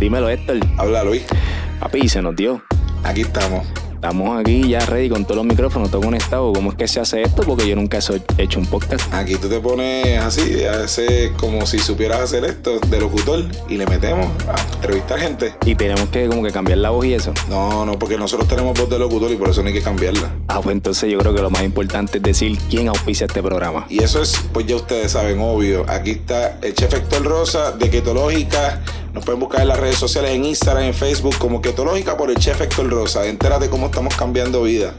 Dímelo, Héctor. Habla Luis. Papi, se nos dio. Aquí estamos. Estamos aquí ya ready con todos los micrófonos, todo conectado. ¿Cómo es que se hace esto? Porque yo nunca he hecho un podcast. Aquí tú te pones así, hace como si supieras hacer esto de locutor y le metemos a entrevistar gente. Y tenemos que como que cambiar la voz y eso. No, no, porque nosotros tenemos voz de locutor y por eso no hay que cambiarla. Ah, pues entonces yo creo que lo más importante es decir quién auspicia este programa. Y eso es, pues ya ustedes saben, obvio. Aquí está el chef Héctor Rosa de Ketológica. Nos pueden buscar en las redes sociales, en Instagram, en Facebook, como Ketológica por el chef Héctor Rosa. Entérate cómo estamos cambiando vida.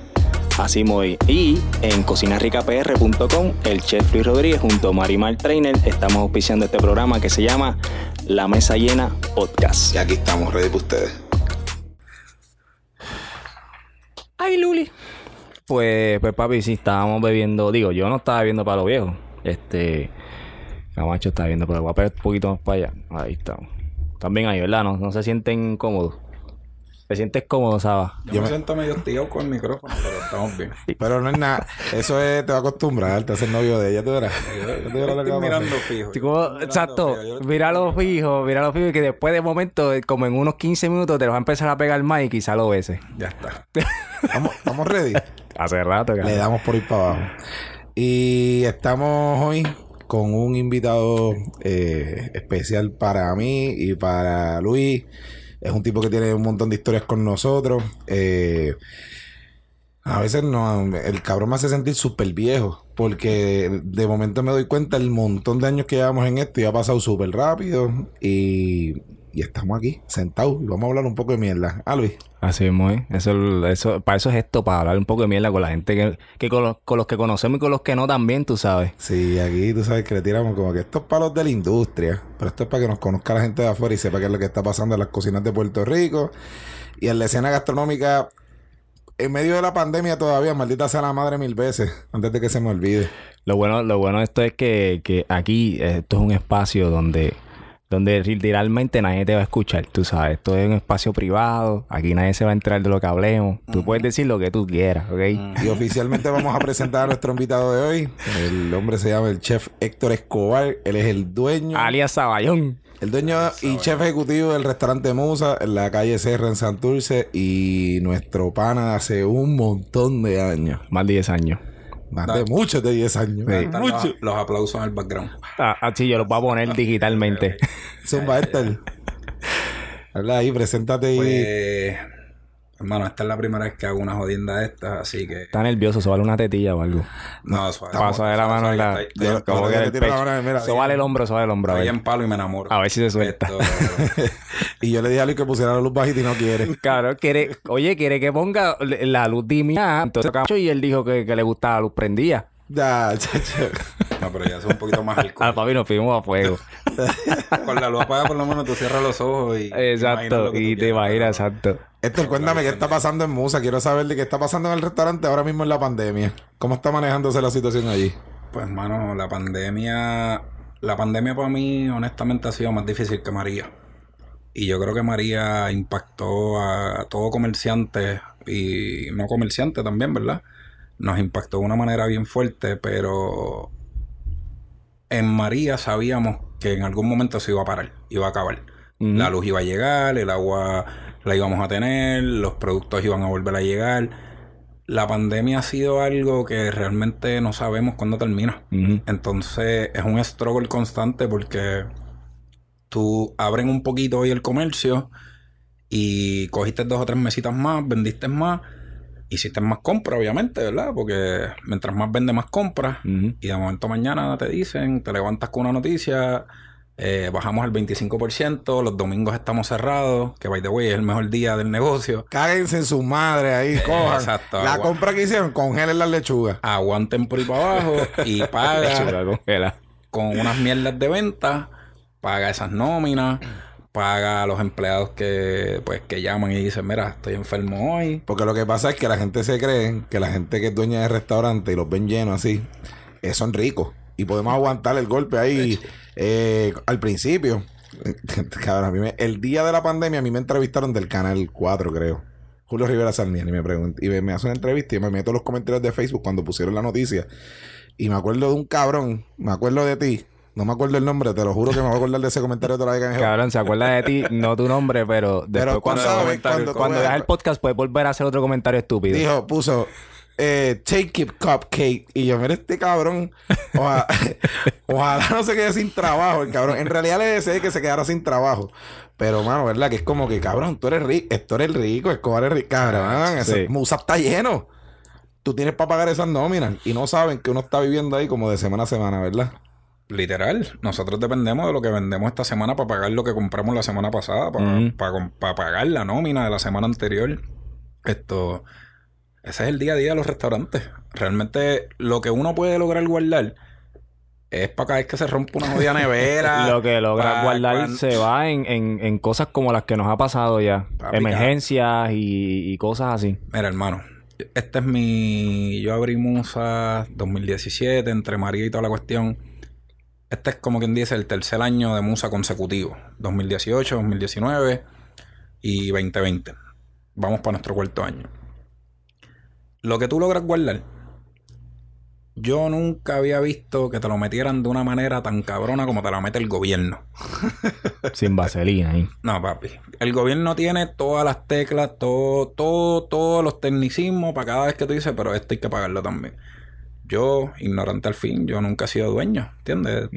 Así muy. Y en cocinarricapr.com, el chef Luis Rodríguez junto a Marimar Trainer estamos auspiciando este programa que se llama La Mesa Llena Podcast. Y aquí estamos, ready para ustedes. Ay, Luli. Pues, pues papi, sí, estábamos bebiendo. Digo, yo no estaba bebiendo para lo viejo. Este. Camacho está viendo, pero voy a un poquito más para allá. Ahí estamos. También ahí, ¿verdad? No, no se sienten cómodos. ¿Te sientes cómodo, Saba? Yo, me, siento medio tío con el micrófono, pero estamos bien. Pero no es nada. Eso es, te va a acostumbrar, te haces novio de ella, tú verás. Estoy mirando fijo. exacto. Míralo fijo, míralo fijo. Y que después de momento, como en unos 15 minutos, te lo va a empezar a pegar más y quizá lo beses. Ya está. ¿Estamos, ¿Estamos ready? Hace rato, Le damos por ir para abajo. Y estamos hoy con un invitado eh, especial para mí y para Luis. Es un tipo que tiene un montón de historias con nosotros. Eh, a veces no, el cabrón me hace sentir súper viejo. Porque de momento me doy cuenta el montón de años que llevamos en esto y ha pasado súper rápido. Y y estamos aquí, sentados, y vamos a hablar un poco de mierda. Ah, Luis. Así es, muy. Eso, eso, para eso es esto, para hablar un poco de mierda con la gente que, que con, los, con, los, que conocemos y con los que no también, tú sabes. Sí, aquí tú sabes que le tiramos como que estos palos de la industria, pero esto es para que nos conozca la gente de afuera y sepa qué es lo que está pasando en las cocinas de Puerto Rico y en la escena gastronómica. En medio de la pandemia todavía, maldita sea la madre mil veces, antes de que se me olvide. Lo bueno, lo bueno de esto es que, que aquí, esto es un espacio donde donde literalmente nadie te va a escuchar, tú sabes. Esto es un espacio privado, aquí nadie se va a enterar de lo que hablemos. Tú puedes decir lo que tú quieras, ¿ok? Y oficialmente vamos a presentar a nuestro invitado de hoy. El hombre se llama el chef Héctor Escobar. Él es el dueño. Alias Saballón. El dueño y chef ejecutivo del restaurante Musa en la calle Serra en Santurce y nuestro pana hace un montón de años. Más de 10 años. Más de muchos de 10 años. Los, los, aplausos en el background. Ah, ah, sí, yo los voy a poner digitalmente. Zumba, Hécter. Habla ahí, preséntate y... Pues, Hermano, esta es la primera vez que hago una jodienda de estas, así que. Está nervioso, vale una tetilla o algo. No, suave. Paso de la mano en la. Como que el pecho. vale el hombro, vale el hombro. Estoy en palo y me enamoro. A ver si se suelta. y yo le dije a Luis que pusiera la luz bajita y no quiere. Claro, quiere. Oye, quiere que ponga la luz dimia. Entonces, y él dijo que, que le gustaba la luz prendida. Ya, chacho. No, pero ya es un poquito más alcohol. Ah, papi, nos fuimos a fuego. Con la luz apagada, por lo menos tú cierras los ojos y. Exacto, y te imaginas, exacto. Héctor, cuéntame qué está pasando en Musa. Quiero saber de qué está pasando en el restaurante ahora mismo en la pandemia. ¿Cómo está manejándose la situación allí? Pues, mano, la pandemia. La pandemia para mí, honestamente, ha sido más difícil que María. Y yo creo que María impactó a todo comerciante y no comerciante también, ¿verdad? nos impactó de una manera bien fuerte, pero en María sabíamos que en algún momento se iba a parar, iba a acabar. La luz iba a llegar, el agua la íbamos a tener, los productos iban a volver a llegar. La pandemia ha sido algo que realmente no sabemos cuándo termina. Entonces es un struggle constante porque tú abren un poquito hoy el comercio y cogiste dos o tres mesitas más, vendiste más hiciste más compras, obviamente, ¿verdad? Porque mientras más vende, más compras. Y de momento mañana te dicen, te levantas con una noticia, eh, bajamos al 25%, los domingos estamos cerrados, que by the way es el mejor día del negocio. Cáguense en su madre ahí, cojan. Exacto. La compra que hicieron, congelen las lechugas. Aguanten por ahí para abajo y paga con unas mierdas de venta, paga esas nóminas paga a los empleados que pues que llaman y dicen, mira, estoy enfermo hoy. Porque lo que pasa es que la gente se cree que la gente que es dueña de restaurante y los ven llenos así, eh, son ricos. Y podemos aguantar el golpe ahí eh, al principio. el día de la pandemia a mí me entrevistaron del canal 4, creo. Julio Rivera Sarmiento y me pregunta, y me, hace una entrevista y me meto los comentarios de Facebook cuando pusieron la noticia. Y me acuerdo de un cabrón, me acuerdo de ti, No me acuerdo el nombre, te lo juro que me voy a acordar de ese comentario otra vez que. Cabrón, se acuerda de ti, no tu nombre, pero después Pero cuando, sabes, cuando, veas- el podcast puedes volver a hacer otro comentario estúpido. Dijo, puso, eh, take it cupcake. Y yo, mira este cabrón. Ojalá, ojalá no se quede sin trabajo, el cabrón. En realidad le deseé que se quedara sin trabajo. Pero, mano, ¿verdad? Que es como que, cabrón, tú eres rico, esto eres rico, Escobar es rico, cabrón. Ese Sí. Musa está lleno. Tú tienes para pagar esas nóminas y no saben que uno está viviendo ahí como de semana a semana, ¿verdad? Literal, nosotros dependemos de lo que vendemos esta semana para pagar lo que compramos la semana pasada, para, para, para pagar la nómina de la semana anterior. Esto, ese es el día a día de los restaurantes. Realmente lo que uno puede lograr guardar es para cada vez que se rompe una jodida nevera. Lo que logra para guardar se va en, en, en cosas como las que nos ha pasado ya. Papi, Emergencias y, y cosas así. Mira, hermano, este es mi. Yo abrí Musa 2017, entre María y toda la cuestión. Este es como quien dice el tercer año de Musa consecutivo: 2018, 2019 y 2020. Vamos para nuestro cuarto año. Lo que tú logras guardar, yo nunca había visto que te lo metieran de una manera tan cabrona como te la mete el gobierno. Sin vaselina ahí. No, papi. El gobierno tiene todas las teclas, todo, todo, todos los tecnicismos para cada vez que tú dices, pero esto hay que pagarlo también. Yo, ignorante al fin, yo nunca he sido dueño, ¿entiendes?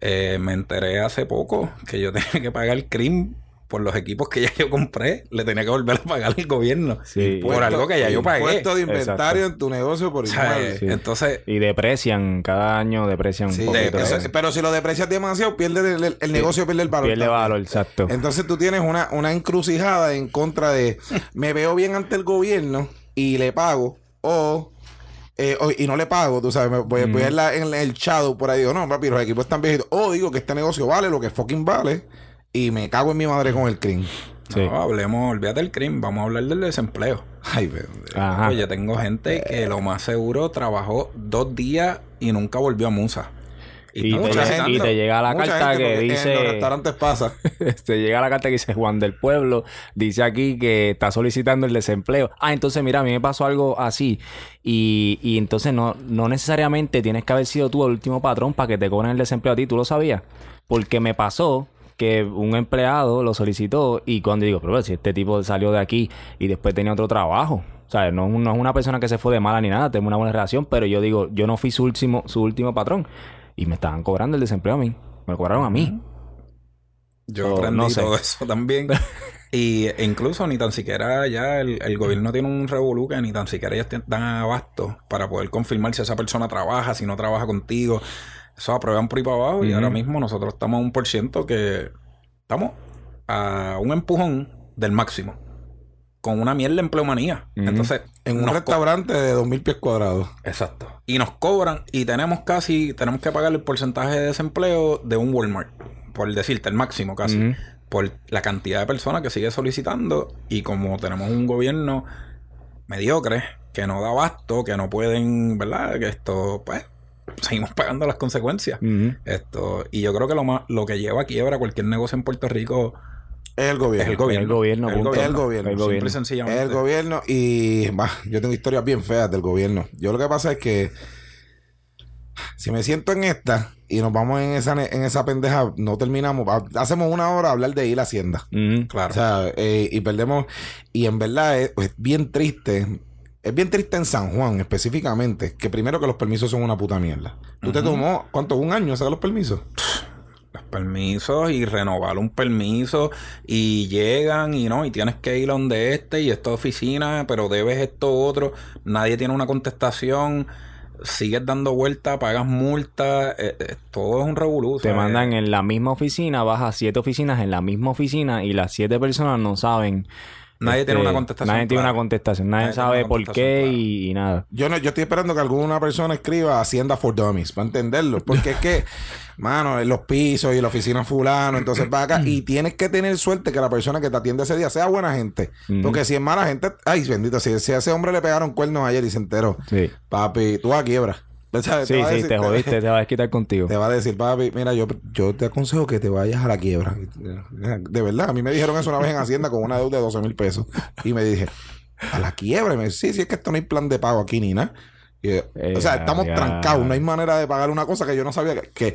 Eh, me enteré hace poco que yo tenía que pagar el CRIM por los equipos que ya yo compré. Le tenía que volver a pagar al gobierno. Sí. Por algo que ya yo pagué. Impuesto de inventario Exacto. en tu negocio por O sea. Sí. Entonces, Y deprecian, cada año deprecian Sí, un poquito. de- eso- eso- pero si lo deprecias demasiado, pierde el, el- el negocio, pierde el valor. Pierde también. valor, exacto. Entonces tú tienes una, una encrucijada en contra de me veo bien ante el gobierno y le pago o, eh, y no le pago, tú sabes, me voy, voy en, la- en el shadow por ahí digo, no, papi, los equipos están viejitos. O digo que este negocio vale lo que fucking vale y me cago en mi madre con el cream. Sí. no, hablemos, olvídate del CRIM, vamos a hablar del desempleo. Ay, pero- Ajá. Oye, tengo gente que lo más seguro trabajó dos días y nunca volvió a Musa. Y te, llega- gente- y te llega la carta que porque En los dice... restaurantes pasa. te llega la carta que dice Juan del Pueblo, dice aquí que está solicitando el desempleo. Ah, entonces mira, a mí me pasó algo así. Y, y entonces no, no necesariamente tienes que haber sido tú el último patrón para que te cobren el desempleo a ti. ¿Tú lo sabías? Porque me pasó que un empleado lo solicitó y cuando digo, pero si este tipo salió de aquí y después tenía otro trabajo. O sea, no, no es una persona que se fue de mala ni nada, tengo una buena relación, pero yo digo, yo no fui su último, su último patrón. Y me estaban cobrando el desempleo a mí. Me lo cobraron a mí. Yo O aprendí no sé. todo eso también. y e incluso ni tan siquiera ya el, el gobierno tiene un revolú que ni tan siquiera ellos dan abasto para poder confirmar si esa persona trabaja, si no trabaja contigo. Eso aprueban por ahí para abajo y ahora mismo nosotros estamos a un por ciento que estamos a un empujón del máximo. Con una mierda de empleomanía. Ujú. Entonces, En un restaurante de 2.000 pies cuadrados. Exacto. Y nos cobran y tenemos casi, tenemos que pagar el porcentaje de desempleo de un Walmart. Por decirte, el máximo casi. Por la cantidad de personas que sigue solicitando. Y como tenemos un gobierno mediocre, que no da abasto, que no pueden, ¿verdad? Que esto, pues, seguimos pagando las consecuencias. Esto, y yo creo que lo más, lo que lleva a quiebra cualquier negocio en Puerto Rico Es el gobierno. es el gobierno. El gobierno, El punto. gobierno. El gobierno. El Simple y gobierno. sencillamente. Es el gobierno y bah, yo tengo historias bien feas del gobierno. Yo lo que pasa es que si me siento en esta y nos vamos en esa en esa pendeja, no terminamos. Hacemos una hora a hablar de ir a Hacienda. Ujú. Claro. O sea, eh, y perdemos. Y en verdad es, es bien triste. Es bien triste en San Juan específicamente. Que primero que los permisos son una puta mierda. ¿Tú te tomó cuánto? ¿Un año sacar los permisos? Permisos y renovar un permiso y llegan y no, y tienes que ir a donde este y esta oficina, pero debes esto otro, nadie tiene una contestación, sigues dando vueltas, pagas multa, eh, eh, todo es un revolú. Te mandan en la misma oficina, vas a siete oficinas en la misma oficina y las siete personas no saben. Nadie tiene este, una contestación Nadie tiene una contestación. Nadie, sabe por qué clara. y, y nada. Yo no, yo estoy esperando que alguna persona escriba Hacienda for Dummies para entenderlo. Porque es que, mano, en los pisos y la oficina fulano, entonces va acá y tienes que tener suerte que la persona que te atiende ese día sea buena gente. Ujú. Porque si es mala gente, ay, bendito, si, si a ese hombre le pegaron cuernos ayer y se enteró, Sí, papi, tú a quiebra. Sí, sí, decir- te jodiste, te vas a quitar contigo. Te va a decir, papi, mira, yo, yo te aconsejo que te vayas a la quiebra. De verdad, a mí me dijeron eso una vez en Hacienda con una deuda de 12 mil pesos. Y me dije, ¿a la quiebra? Y me dice, sí, sí, es que esto no hay plan de pago aquí ni nada. Y Eh, o sea, estamos ya. trancados, no hay manera de pagar una cosa que yo no sabía que, que,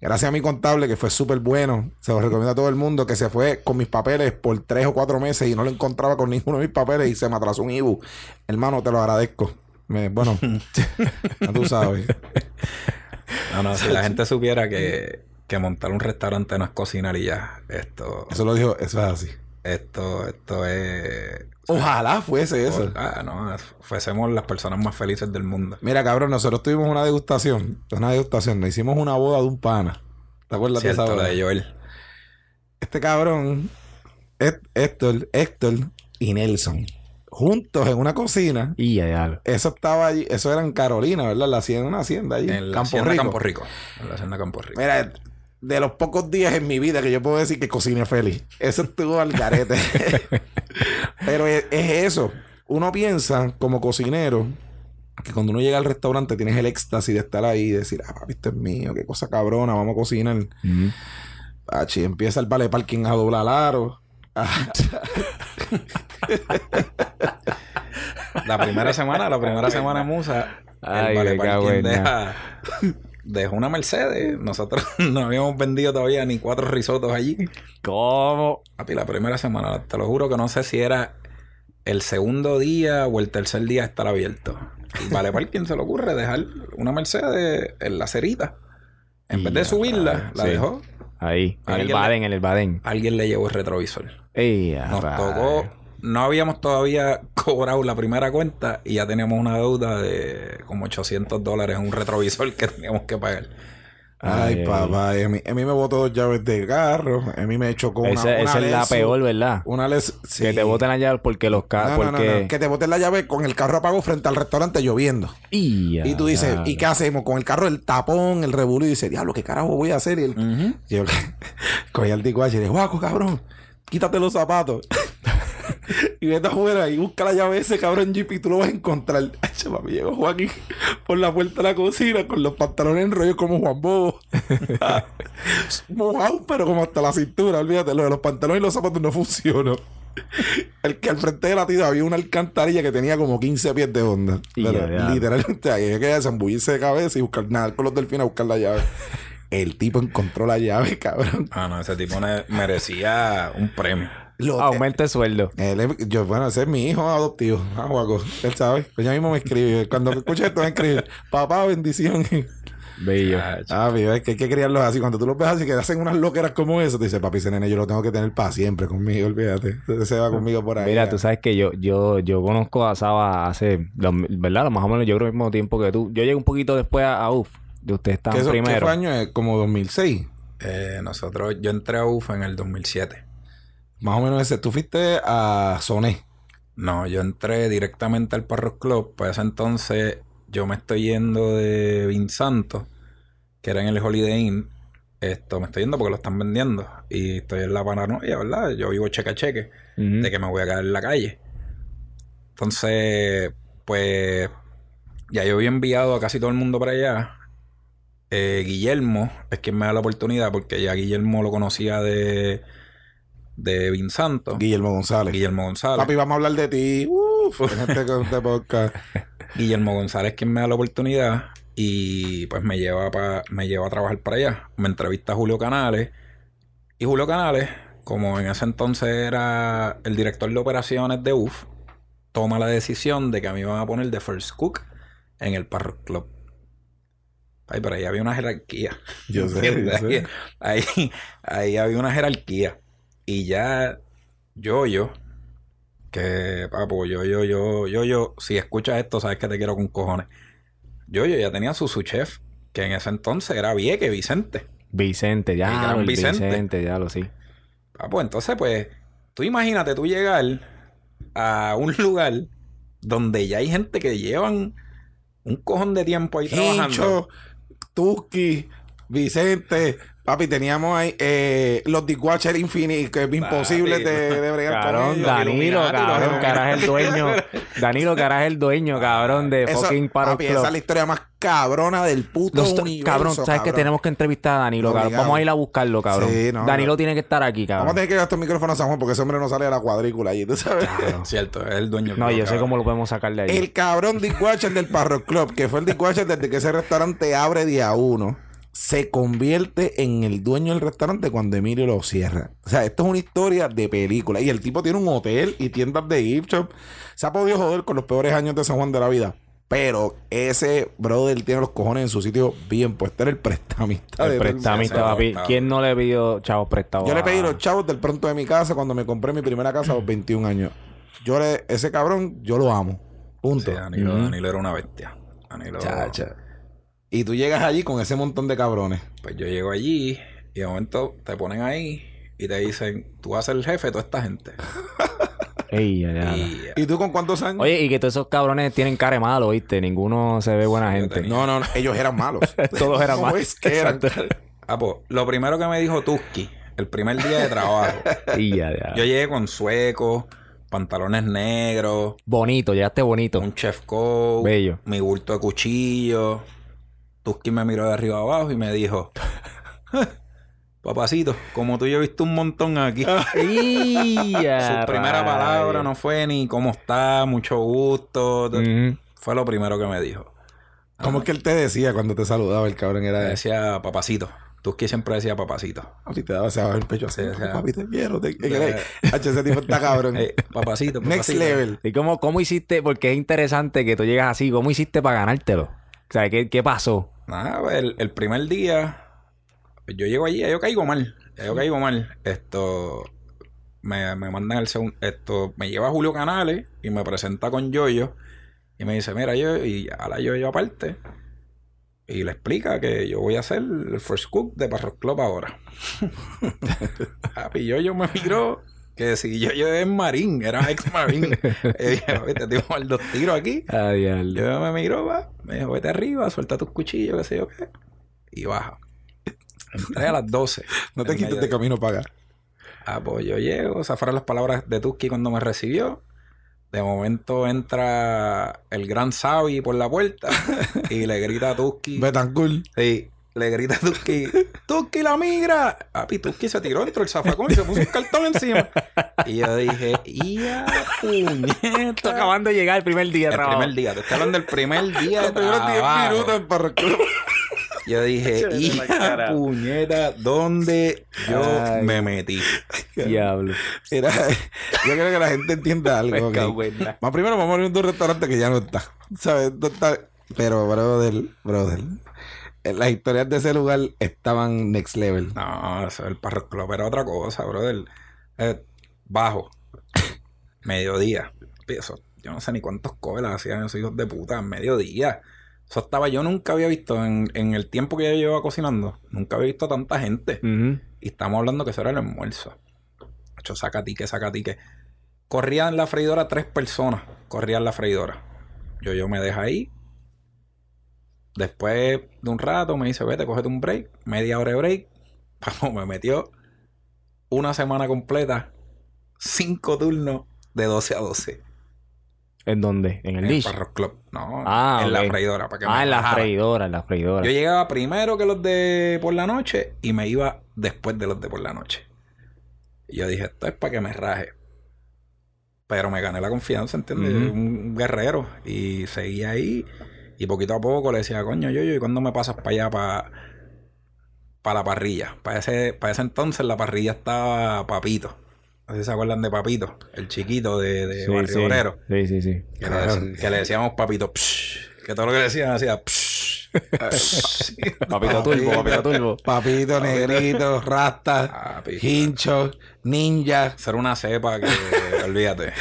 Gracias a mi contable, que fue súper bueno. Se lo recomiendo a todo el mundo, que se fue con mis papeles por tres o cuatro meses y no lo encontraba con ninguno de mis papeles y se me atrasó un IBU. Hermano, te lo agradezco. Me- bueno, tú sabes. No, no, si la gente supiera que, que montar un restaurante no es cocinar y ya. Esto, Eso lo dijo, eso es así. esto, esto es. Ojalá fuese eso. Ah, no, fuésemos las personas más felices del mundo. Mira, cabrón, nosotros tuvimos una degustación. Una degustación. Nos hicimos una boda de un pana. ¿Te acuerdas de Cierto, esa la boda? de Joel. Este cabrón, Hé- Héctor, Héctor y Nelson, juntos en una cocina. Y. Eso estaba allí, eso era en Carolina, ¿verdad? La hacienda, una hacienda allí. En la Campo hacienda Rico. Campo Rico. En la hacienda Campo Rico. Mira, de los pocos días en mi vida que yo puedo decir que cociné feliz. Eso estuvo al garete. Pero es, es eso. Uno piensa como cocinero que cuando uno llega al restaurante tienes el éxtasis de estar ahí y decir, ah, papi, esto es mío, qué cosa cabrona, vamos a cocinar. Ujú. Achi, empieza el vale parking a doblar aro. La primera semana, la primera semana Musa, Ay, el Vale deja, dejó una Mercedes. Nosotros no habíamos vendido todavía ni cuatro risotos allí. ¿Cómo? Papi, la primera semana, te lo juro que no sé si era el segundo día o el tercer día estar abierto. Y Vale Parking se le ocurre dejar una Mercedes en la cerita. En vez de subirla, la sí. dejó. Ahí, en el le- Baden, en el Baden. Alguien le llevó el retrovisor. Nos tocó, no habíamos todavía cobrado la primera cuenta y ya teníamos una deuda de como 800 dólares en un retrovisor que teníamos que pagar. Ay, Ay, papá, a mí, a mí me botó dos llaves de carro. A mí me chocó una, Esa, una esa es la peor, ¿verdad? Una les sí. Que te boten allá porque los No, carros. no, no, porque... no, Que te boten la llave con el carro apagado frente al restaurante lloviendo. Y, Y tú dices, ¿y qué hacemos? Con el carro, el tapón, el revolú. Y dices, diablo, ¿qué carajo voy a hacer? Y el, y yo cogí al tico y le guaco, cabrón, quítate los zapatos. y vete afuera y busca la llave de ese cabrón Jeep y tú lo vas a encontrar. Ay, papi, llegó Joaquín por la puerta de la cocina con los pantalones en rollo como Juan Bobo. Mojado, pero como hasta la cintura. Olvídate, lo de los pantalones y los zapatos no funcionó. El que al frente de la tienda había una alcantarilla que tenía como 15 pies de onda. Pero literalmente había que zambullirse de cabeza y buscar nada con los delfines a buscar la llave. El tipo encontró la llave, cabrón. Ah, no, ese tipo merecía un premio. Lo- Aumenta el sueldo. él es- yo, bueno, ese es mi hijo adoptivo. Ah, guaco. Él sabe. Pues ya mismo me escribe. Cuando escuche esto, me escribe. Papá, bendición. Bello. Ah, mira, es que hay que criarlos así. Cuando tú los ves así, que hacen unas loqueras como eso, te dice, papi, ese nene yo lo tengo que tener para siempre conmigo, olvídate. Se va conmigo por ahí. Mira, tú sabes que yo, yo, yo conozco a Saba hace, lo- ¿verdad? Más o menos yo creo el mismo tiempo que tú. Yo llegué un poquito después a, a UF. De ustedes ¿Qué, estaban qué primero. fue año? es? Como 2006. Eh, nosotros, yo entré a UFA en el 2007. Más o menos ese. Tú fuiste a Soné. No, yo entré directamente al Parros Club. Pues ese entonces yo me estoy yendo de Vinsanto, que era en el Holiday Inn. Esto me estoy yendo porque lo están vendiendo. Y estoy en la paranoia, ¿verdad? Yo vivo cheque a cheque de que me voy a quedar en la calle. Entonces, pues ya yo había enviado a casi todo el mundo para allá. Eh, Guillermo es quien me da la oportunidad porque ya Guillermo lo conocía de, de Vinsanto. Guillermo González. Guillermo González. Papi, vamos a hablar de ti. Uf, en este, con este podcast. Guillermo González quien me da la oportunidad y pues me lleva pa- me lleva a trabajar para allá. Me entrevista a Julio Canales y Julio Canales, como en ese entonces era el director de operaciones de UF, toma la decisión de que a mí me van a poner de first cook en el Parrock Club. Ay, pero ahí había una jerarquía. Yo sé, yo sé. Ahí, ahí, había una jerarquía. Y ya yo, yo, que, papo, yo, yo, yo, yo, yo, si escuchas esto, sabes que te quiero con cojones. Yo, yo ya tenía su, su chef, que en ese entonces era Vieque Vicente. Vicente, El ya. gran Vicente. Vicente. ya lo sí. Papo, entonces, pues, tú imagínate tú llegar a un lugar donde ya hay gente que llevan un cojón de tiempo ahí trabajando. Tuski, Vicente. Papi, teníamos ahí eh, los Dishwasher Infinite, que es imposible Papi, de, de bregar con Cabrón, ellos. Danilo, cabrón, que es el dueño. Danilo, que es el dueño, cabrón, de Eso, fucking Parrot papi, Club. esa es la historia más cabrona del puto Los- universo, cabrón, sabes que cabrón. tenemos que entrevistar a Danilo, cabrón. Vamos a ir a buscarlo, cabrón. Sí, no, Danilo no. tiene que estar aquí, Vamos a cabrón. tener que gastar el micrófono a San Juan porque ese hombre no sale de la cuadrícula allí, ¿tú sabes? Cierto, es el dueño. No, club, yo sé cabrón. cómo lo podemos sacar de ahí. El cabrón Dishwasher del Parro Club, que fue el Dishwasher desde que ese restaurante abre día uno. Se convierte en el dueño del restaurante cuando Emilio lo cierra. O sea, esto es una historia de película. Y el tipo tiene un hotel y tiendas de gift shop. Se ha podido joder con los peores años de San Juan de la vida. Pero ese brother tiene los cojones en su sitio bien puesto. Era el prestamista. El de- prestamista, papi. ¿Quién no le pidió chavos prestados? Yo le pedí los chavos del pronto de mi casa cuando me compré mi primera casa a los 21 años. Yo le, ese cabrón, yo lo amo. Punto. Sí, Danilo, era una bestia. Danilo, Chacha. Y tú llegas allí con ese montón de cabrones. Pues yo llego allí y de momento te ponen ahí y te dicen, tú vas a ser el jefe de toda esta gente. Ey, ya, ya. Y ¿Y tú con cuántos años? Oye, y que todos esos cabrones tienen cara de malo, ¿viste? Ninguno se ve buena Sí, gente. No, no, no, ellos eran malos. Todos eran ¿Cómo malos. es que eran? Ah, pues, lo primero que me dijo Tuski, el primer día de trabajo, Y ya, ya. yo llegué con suecos, pantalones negros, Bonito, llegaste bonito. un chef coat, Bello. mi bulto de cuchillo. Tuski me miró de arriba abajo y me dijo, papacito, como tú yo he visto un montón aquí. Ya, Su primera palabra no fue ni cómo está, mucho gusto. Fue lo primero que me dijo. ¿Cómo es que él te decía cuando te saludaba el cabrón? Era de... decía papacito. Tuski siempre decía papacito. Papi, te daba ese abajo el pecho así. Sí, o sea- papi, te quiero. Te... Ese tipo está cabrón. Eh, papacito, Next papacito. level. ¿Y cómo, cómo hiciste? Porque es interesante que tú llegas así. ¿Cómo hiciste para ganártelo? O sea, ¿qué, qué pasó? Nada, pues, el, el primer día, yo llego allí, yo caigo mal. Yo caigo mal. Esto, me, me mandan el segundo, esto, me lleva Julio Canales y me presenta con Yoyo. Y me dice, mira, yo, y a la Yoyo aparte. Y le explica que yo voy a ser el first cook de Parros Club ahora. Papi, Yoyo me miró que si Yoyo es marín, era ex marín. y dije, "Papi, te mal dos tiros aquí. Ay. Yo me miró, va, me dijo, vete arriba, suelta tus cuchillos, qué sé yo qué. Y baja. Entré a las 12. No te quites de camino para acá. Ah, pues yo llego, esas fueron las palabras de Tuski cuando me recibió. De momento entra el gran Sabi por la puerta y le grita a Tuski. Betancourt. Sí, le grita a Tuski, ¡Tuski la migra! Papi, Tuski se tiró dentro del zafacón y se puso un cartón encima. Y yo dije, ¡ya, puñeta! acabando de llegar el primer día de El trabajo. primer día, te estoy hablando del primer día de Los primeros 10 trabajo. minutos. Yo dije, Chévere, la ¡hija cara. puñeta! ¿Dónde yo Ay. me metí? Diablo. Mira, yo creo que la gente entienda algo. Me ok. cago en la- Más primero vamos a abrir un restaurante que ya no está. ¿Sabes? No está. Pero, brother, brother. Las historias de ese lugar estaban next level. No, eso el Parro Club era otra cosa, brother. Eh, bajo. Mediodía. Eso, yo no sé ni cuántos colas hacían esos hijos de puta. Mediodía. Eso estaba, yo nunca había visto en, en el tiempo que yo llevaba cocinando. Nunca había visto tanta gente. Y estamos hablando que eso era el almuerzo. Hecho, saca tique, saca tique. Corrían en la freidora tres personas. Corrían la freidora. Yo, yo me dejo ahí. Después de un rato me dice, vete, cógete un break. Media hora de break. Vamos, me metió una semana completa. Cinco turnos de 12 a 12. ¿En dónde? ¿En el en el dish? Parros Club. No, Ah, en ok. la freidora. Para que me Ah, en la bajara. freidora, en la freidora. Yo llegaba primero que los de por la noche y me iba después de los de por la noche. Y yo dije, esto es para que me raje. Pero me gané la confianza, ¿entiendes? Un guerrero. Y seguí ahí. Y poquito a poco le decía, coño, yo, yo, ¿y cuándo me pasas para allá, para, para la parrilla? Para ese, para ese entonces la parrilla estaba Papito. No sé si se acuerdan de Papito, el chiquito de, de sí, Barrio sí. Obrero. sí, sí, sí. Que, le, dec- que le decíamos Papito, psh, que todo lo que le decían hacía, psh, psh. Papito turbo, papito turbo. Papito, negrito, rasta, Papi. hincho, ninja. Ser una cepa que olvídate.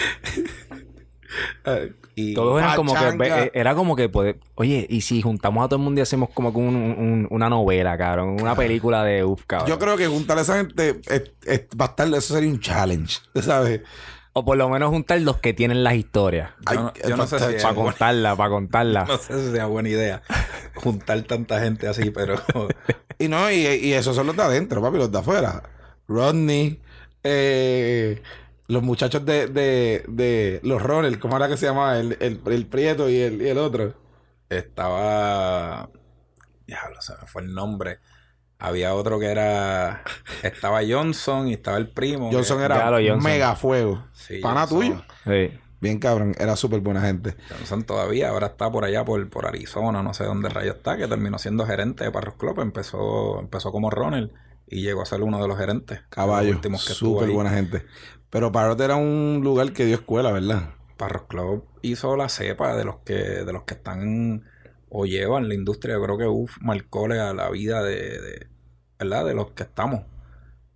Y Todos eran como que, eh, era como que, pues, oye, y si juntamos a todo el mundo y hacemos como que un- un- una novela, cabrón, una película de uf, cabrón. Yo creo que juntar a esa gente es- es- va a estar, eso sería un challenge, ¿sabes? O por lo menos juntar los que tienen las historias. Ay, yo no, yo no sé si Para buena- contarla, para contarla. no sé si sea buena idea juntar tanta gente así, pero Y no, y, y esos son los de adentro, papi, los de afuera. Rodney, eh, los muchachos de, de, de los Ronald, ¿cómo era que se llamaba? El, el, el Prieto y el, y el otro. estaba. Diablo, se me fue el nombre. Había otro que era. Estaba Johnson y estaba el primo. que- Johnson era Claro, Johnson. mega fuego. Sí, Pana Johnson. tuyo. Sí. Bien cabrón, era súper buena gente. Johnson todavía, ahora está por allá por, por Arizona, no sé dónde rayo está, que terminó siendo gerente de Parros Club, empezó, empezó como Ronald y llegó a ser uno de los gerentes. Caballo, Los últimos que estuvo súper buena gente. Pero Parrot era un lugar que dio escuela, ¿verdad? Parros Club hizo la cepa de los que, de los que están o llevan la industria. Yo creo que uf, marcó la, la vida de, de- ¿verdad? De los que estamos.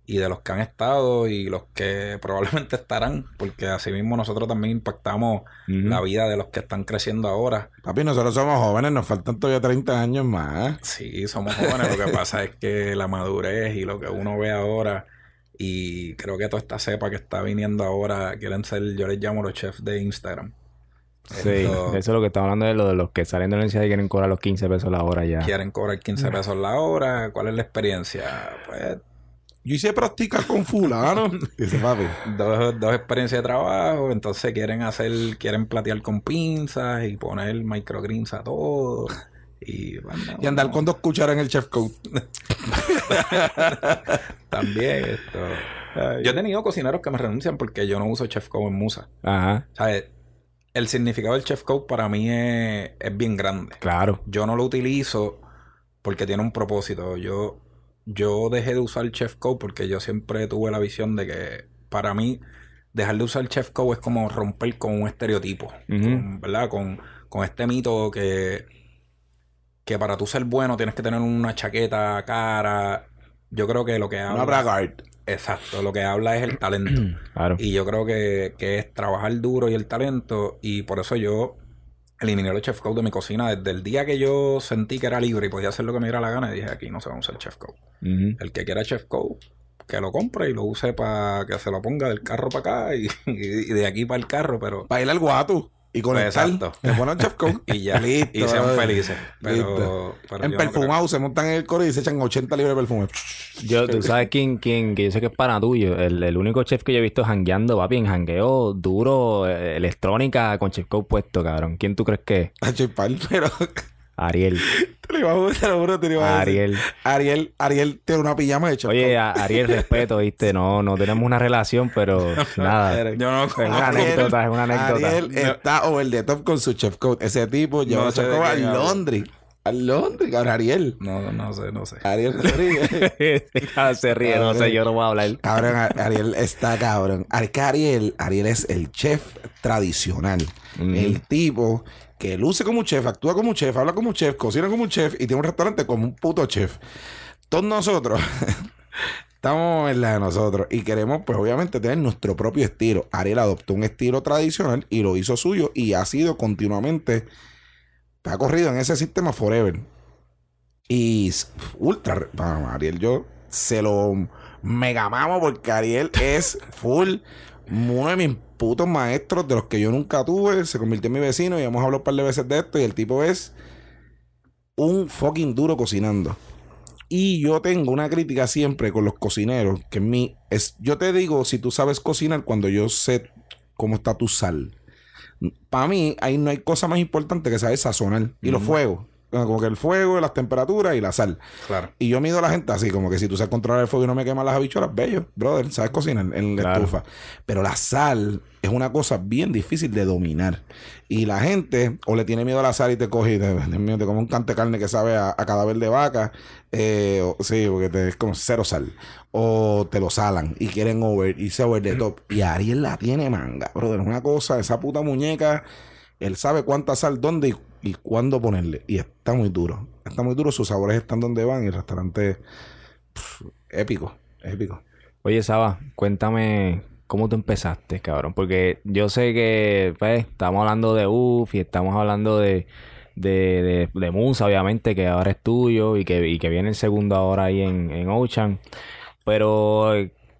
Y de los que han estado y los que probablemente estarán. Porque así mismo nosotros también impactamos la vida de los que están creciendo ahora. Papi, nosotros somos jóvenes, nos faltan todavía 30 años más. Sí, somos jóvenes. Lo que pasa es que la madurez y lo que uno ve ahora. Y creo que toda esta cepa que está viniendo ahora quieren ser, yo les llamo los chefs de Instagram. Sí, Esto- eso es lo que estamos hablando de lo de los que salen de la universidad y quieren cobrar los 15 pesos la hora ya. quieren cobrar 15 pesos la hora. ¿Cuál es la experiencia? Pues Yo hice práctica con fulano. Dice, papi. dos, dos experiencias de trabajo, entonces quieren hacer, quieren platear con pinzas y poner microgreens a todo. Y, bueno, Y andar con dos cucharas en el chef coat. también esto. Yo he tenido cocineros que me renuncian porque yo no uso chef coat en musa. Ajá. El significado del chef coat para mí es, es bien grande. claro. Yo no lo utilizo porque tiene un propósito. Yo, yo dejé de usar Chef Coat porque yo siempre tuve la visión de que para mí dejar de usar Chef Coat es como romper con un estereotipo, con- ¿verdad? Con, con este mito que, que para tú ser bueno tienes que tener una chaqueta cara. Yo creo que lo que Una habla... bragart. Exacto, lo que habla es el talento. Claro. Y yo creo que, que es trabajar duro y el talento. Y por eso yo eliminé los chef code de mi cocina. Desde el día que yo sentí que era libre y podía hacer lo que me diera la gana, dije aquí no se va a usar chef code. El que quiera chef code, que lo compre y lo use para que se lo ponga del carro para acá y, y de aquí para el carro, pero... Para ir al guato y conectar. Exacto. Le ponen chef coat. Y ya, Listo, y sean felices. Pero, En no perfumado se montan en el coro y se echan 80 libras de perfume. Yo, tú sabes quién, quién, que yo sé que es pana tuyo. El, el único chef que yo he visto jangueando, papi, en jangueo duro, eh, electrónica, con chef puesto, cabrón. ¿Quién tú crees que es? A chipar, pero Ariel. te lo iba a te lo juro, te lo iba a decir. Ariel. Ariel, Ariel tiene una pijama de chef Oye, a- Ariel, respeto, ¿viste? No, no tenemos una relación, pero nada. Yo no Es una anécdota, es una anécdota. Ariel está over the top con su chef coat. Ese tipo lleva No sé chef de coat quién al habla. Londres. Al Londres, cabrón, Ariel. No, no sé, no sé. Ariel Rodríguez. Ah, Se ríe, no sé, yo no voy a hablar. Cabrón, Ar- Ariel está cabrón. Ar- que Ariel, Ariel es el chef tradicional. El tipo que luce como un chef, actúa como un chef, habla como un chef, cocina como un chef y tiene un restaurante como un puto chef. Todos nosotros estamos en la de nosotros y queremos, pues obviamente, tener nuestro propio estilo. Ariel adoptó un estilo tradicional y lo hizo suyo y ha sido continuamente, ha corrido en ese sistema forever. Y ultra, vamos, Ariel, yo se lo mega mamo porque Ariel es full uno de putos maestros de los que yo nunca tuve. Se convirtió en mi vecino y hemos hablado un par de veces de esto. Y el tipo es un fucking duro cocinando. Y yo tengo una crítica siempre con los cocineros, que en mí es, yo te digo, si tú sabes cocinar, cuando yo sé cómo está tu sal. Para mí, ahí no hay cosa más importante que saber sazonar. Y los fuegos. Como que el fuego, las temperaturas y la sal. Claro. Y yo mido a la gente así, como que si tú sabes controlar el fuego y no me queman las habichuelas, bello, brother, sabes cocinar en la Claro. estufa. Pero la sal es una cosa bien difícil de dominar. Y la gente o le tiene miedo a la sal y te coge y te, mío, te come un cante de carne que sabe a, a cadáver de vaca. eh, o- sí, porque te, es como cero sal. O te lo salan y quieren over, irse over the top. Y Ariel la tiene manga, brother. Es una cosa, esa puta muñeca. Él sabe cuánta sal, dónde y, y cuándo ponerle. Y está muy duro. Está muy duro. Sus sabores están donde van. Y el restaurante pff, épico. Épico. Oye, Saba, cuéntame cómo tú empezaste, cabrón. Porque yo sé que, pues, estamos hablando de UF y estamos hablando de, de, de, Musa, obviamente, que ahora es tuyo y que, y que viene el segundo ahora ahí en, en Ocean. Pero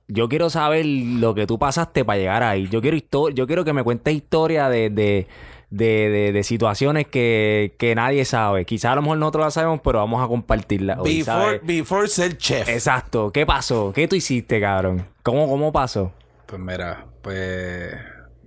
yo quiero saber lo que tú pasaste para llegar ahí. Yo quiero, yo quiero que me cuentes historia de, de, de, de- de situaciones que, que nadie sabe. Quizás a lo mejor nosotros la sabemos, pero vamos a compartirla. hoy, Before, before ser chef. Exacto. ¿Qué pasó? ¿Qué tú hiciste, cabrón? ¿Cómo, cómo pasó? Pues mira, pues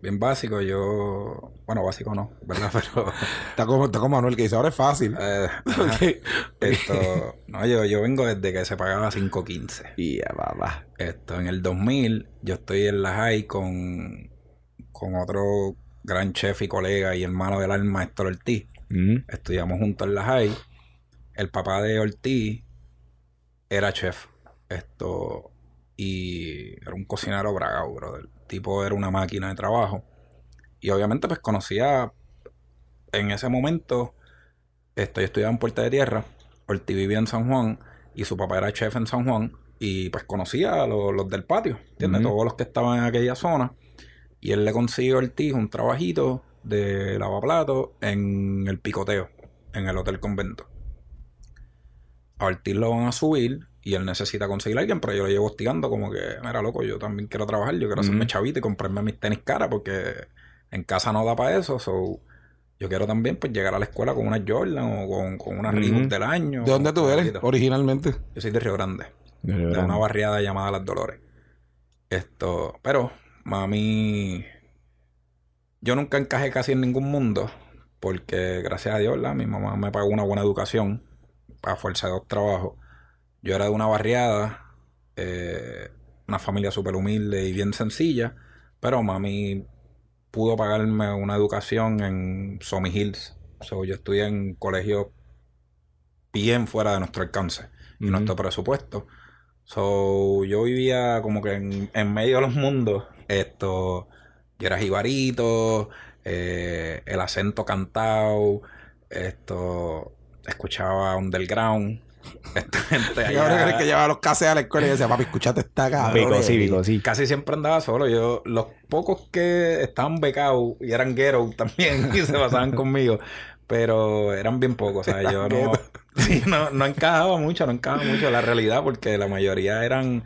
bien básico, yo, bueno, básico no, ¿verdad? Pero Está como, está como Manuel que dice, ahora es fácil. eh, esto, no, yo, yo vengo desde que se pagaba 5.15. Y ya, papá. Esto, en el 2000, yo estoy en la high con, con otro gran chef y colega y hermano del alma Héctor Ortiz. Mm. Estudiamos juntos en la high. El papá de Ortiz era chef. Esto. Y era un cocinero bragado, bro. El tipo era una máquina de trabajo. Y obviamente, pues conocía. En ese momento. Esto, yo estudiaba en Puerta de Tierra. Ortiz vivía en San Juan. Y su papá era chef en San Juan. Y pues conocía a los, los del patio. ¿Entiendes? Ujú. Todos los que estaban en aquella zona. Y él le consiguió a Ortiz un trabajito de lavaplatos en el picoteo, en el Hotel Convento. A Ortiz lo van a subir y él necesita conseguir a alguien, pero yo lo llevo hostigando como que, mira, loco, yo también quiero trabajar, yo quiero hacerme Ujú. chavito y comprarme mis tenis caras porque en casa no da para eso, so yo quiero también pues llegar a la escuela con una Jordan o con, con una. Reebok del año. ¿De dónde tú eres originalmente? Yo soy de Río Grande De de verdad. una barriada llamada Las Dolores. Esto, pero mami, yo nunca encajé casi en ningún mundo, porque gracias a Dios, mi mamá me pagó una buena educación a fuerza de dos trabajos. Yo era de una barriada, eh, una familia súper humilde y bien sencilla, pero mami pudo pagarme una educación en Somi Hills. So, yo estudié en colegios bien fuera de nuestro alcance y nuestro presupuesto. So, yo vivía como que en, en medio de los mundos. Esto, yo era jibarito, eh, el acento cantado, esto, escuchaba underground. Esta gente Y ahora allá- crees que llevaba los cases a la escuela y decía, papi, escúchate esta cabrón. Sí, sí. Casi siempre andaba solo. Yo, los pocos que estaban becados y eran ghetto también y se pasaban conmigo, pero eran bien pocos. O sea, yo no, sí, no, no encajaba mucho, no encajaba mucho la realidad porque la mayoría eran,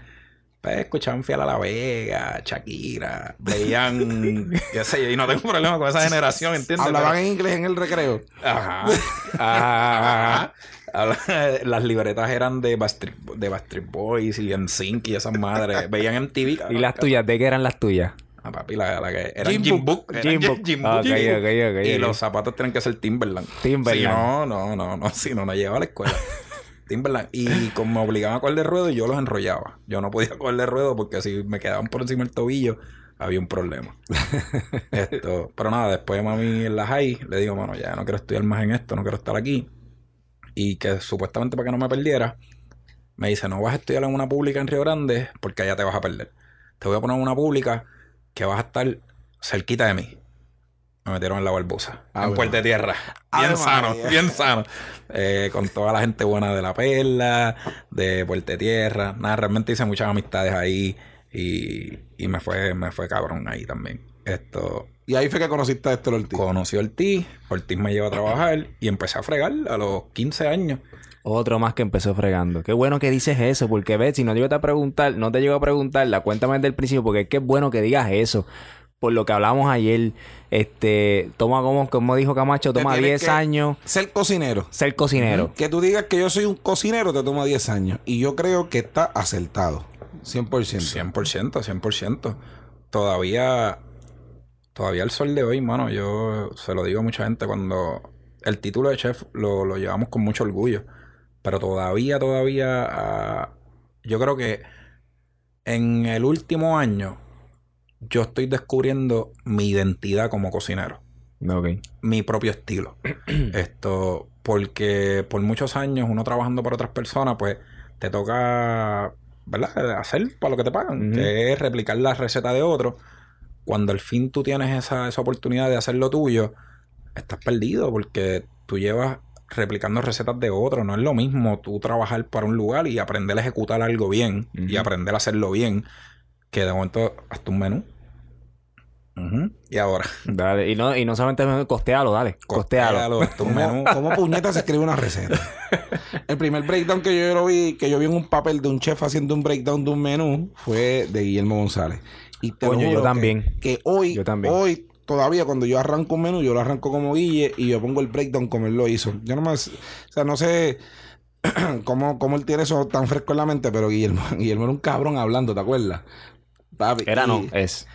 pues, escuchaban Fiel a la Vega, Shakira, veían, qué sé yo, y no tengo problema con esa generación, ¿entiendes? Hablaban Pero- en inglés en el recreo. Ajá. Ajá. Las libretas eran de Backstreet, de Backstreet Boys y NSYNC y esas madres. Veían MTV. cabrón. ¿Y las tuyas? ¿De qué eran las tuyas? Ah, papi, la, la que era Jim Jim Book. Book. Jim Book. Ok, ok, ok, Y los zapatos tienen que ser Timberland. Timberland. Si no, no, no, no. Si no, no llegaba a la escuela. Timberland. Y como me obligaban a coger de ruedo, yo los enrollaba. Yo no podía coger de ruedo porque si me quedaban por encima del tobillo, había un problema. esto. Pero nada, después de mami en la high, le digo, mano, ya no quiero estudiar más en esto, no quiero estar aquí. Y que supuestamente para que no me perdiera, me dice, no vas a estudiar en una pública en Río Grande porque allá te vas a perder. Te voy a poner en una pública que vas a estar cerquita de mí. Me metieron en la barbosa. Ave en Puerta de Tierra. Bien sano, María. bien sano. Eh, con toda la gente buena de La Perla, de Puerta de Tierra. Nada, realmente hice muchas amistades ahí. Y, y me fue, me fue cabrón ahí también. Esto, Y ahí fue que conociste a Héctor Ortiz. conocí a Ortiz, Ortiz me llevó a trabajar y empecé a fregar a los 15 años. Otro más que empezó fregando. Qué bueno que dices eso, porque ves, si no llego a preguntar, no te llego a preguntar, la cuéntame desde el principio, porque es que es bueno que digas eso. Por lo que hablamos ayer, este, toma como, como dijo Camacho, toma tienes 10 que- años Ser cocinero. ser cocinero. Que tú digas que yo soy un cocinero te toma 10 años. Y yo creo que está acertado. 100%. 100%, 100%. Todavía, todavía el sol de hoy, mano, yo se lo digo a mucha gente cuando el título de chef lo, lo llevamos con mucho orgullo. Pero todavía, todavía, ah, yo creo que en el último año yo estoy descubriendo mi identidad como cocinero mi propio estilo. Esto, porque por muchos años uno trabajando para otras personas, pues te toca, ¿verdad? Hacer para lo que te pagan, que es replicar la receta de otro. Cuando al fin tú tienes esa, esa oportunidad de hacer lo tuyo, estás perdido porque tú llevas replicando recetas de otro. No es lo mismo tú trabajar para un lugar y aprender a ejecutar algo bien y aprender a hacerlo bien, que de momento hasta un menú. Y ahora, Dale. Y no, y no solamente costealo, dale. Costealo. Menú. ¿Cómo, cómo puñeta se escribe una receta? El primer breakdown que yo lo vi, que yo vi en un papel de un chef haciendo un breakdown de un menú, fue de Guillermo González. Y te Coño, yo que- también. Que, hoy, Yo también. hoy, todavía cuando yo arranco un menú, yo lo arranco como Guille y yo pongo el breakdown como él lo hizo. Yo no más, o sea, no sé cómo, cómo él tiene eso tan fresco en la mente, pero Guillermo, Guillermo era un cabrón hablando, ¿te acuerdas? Papi, Era y- no, es.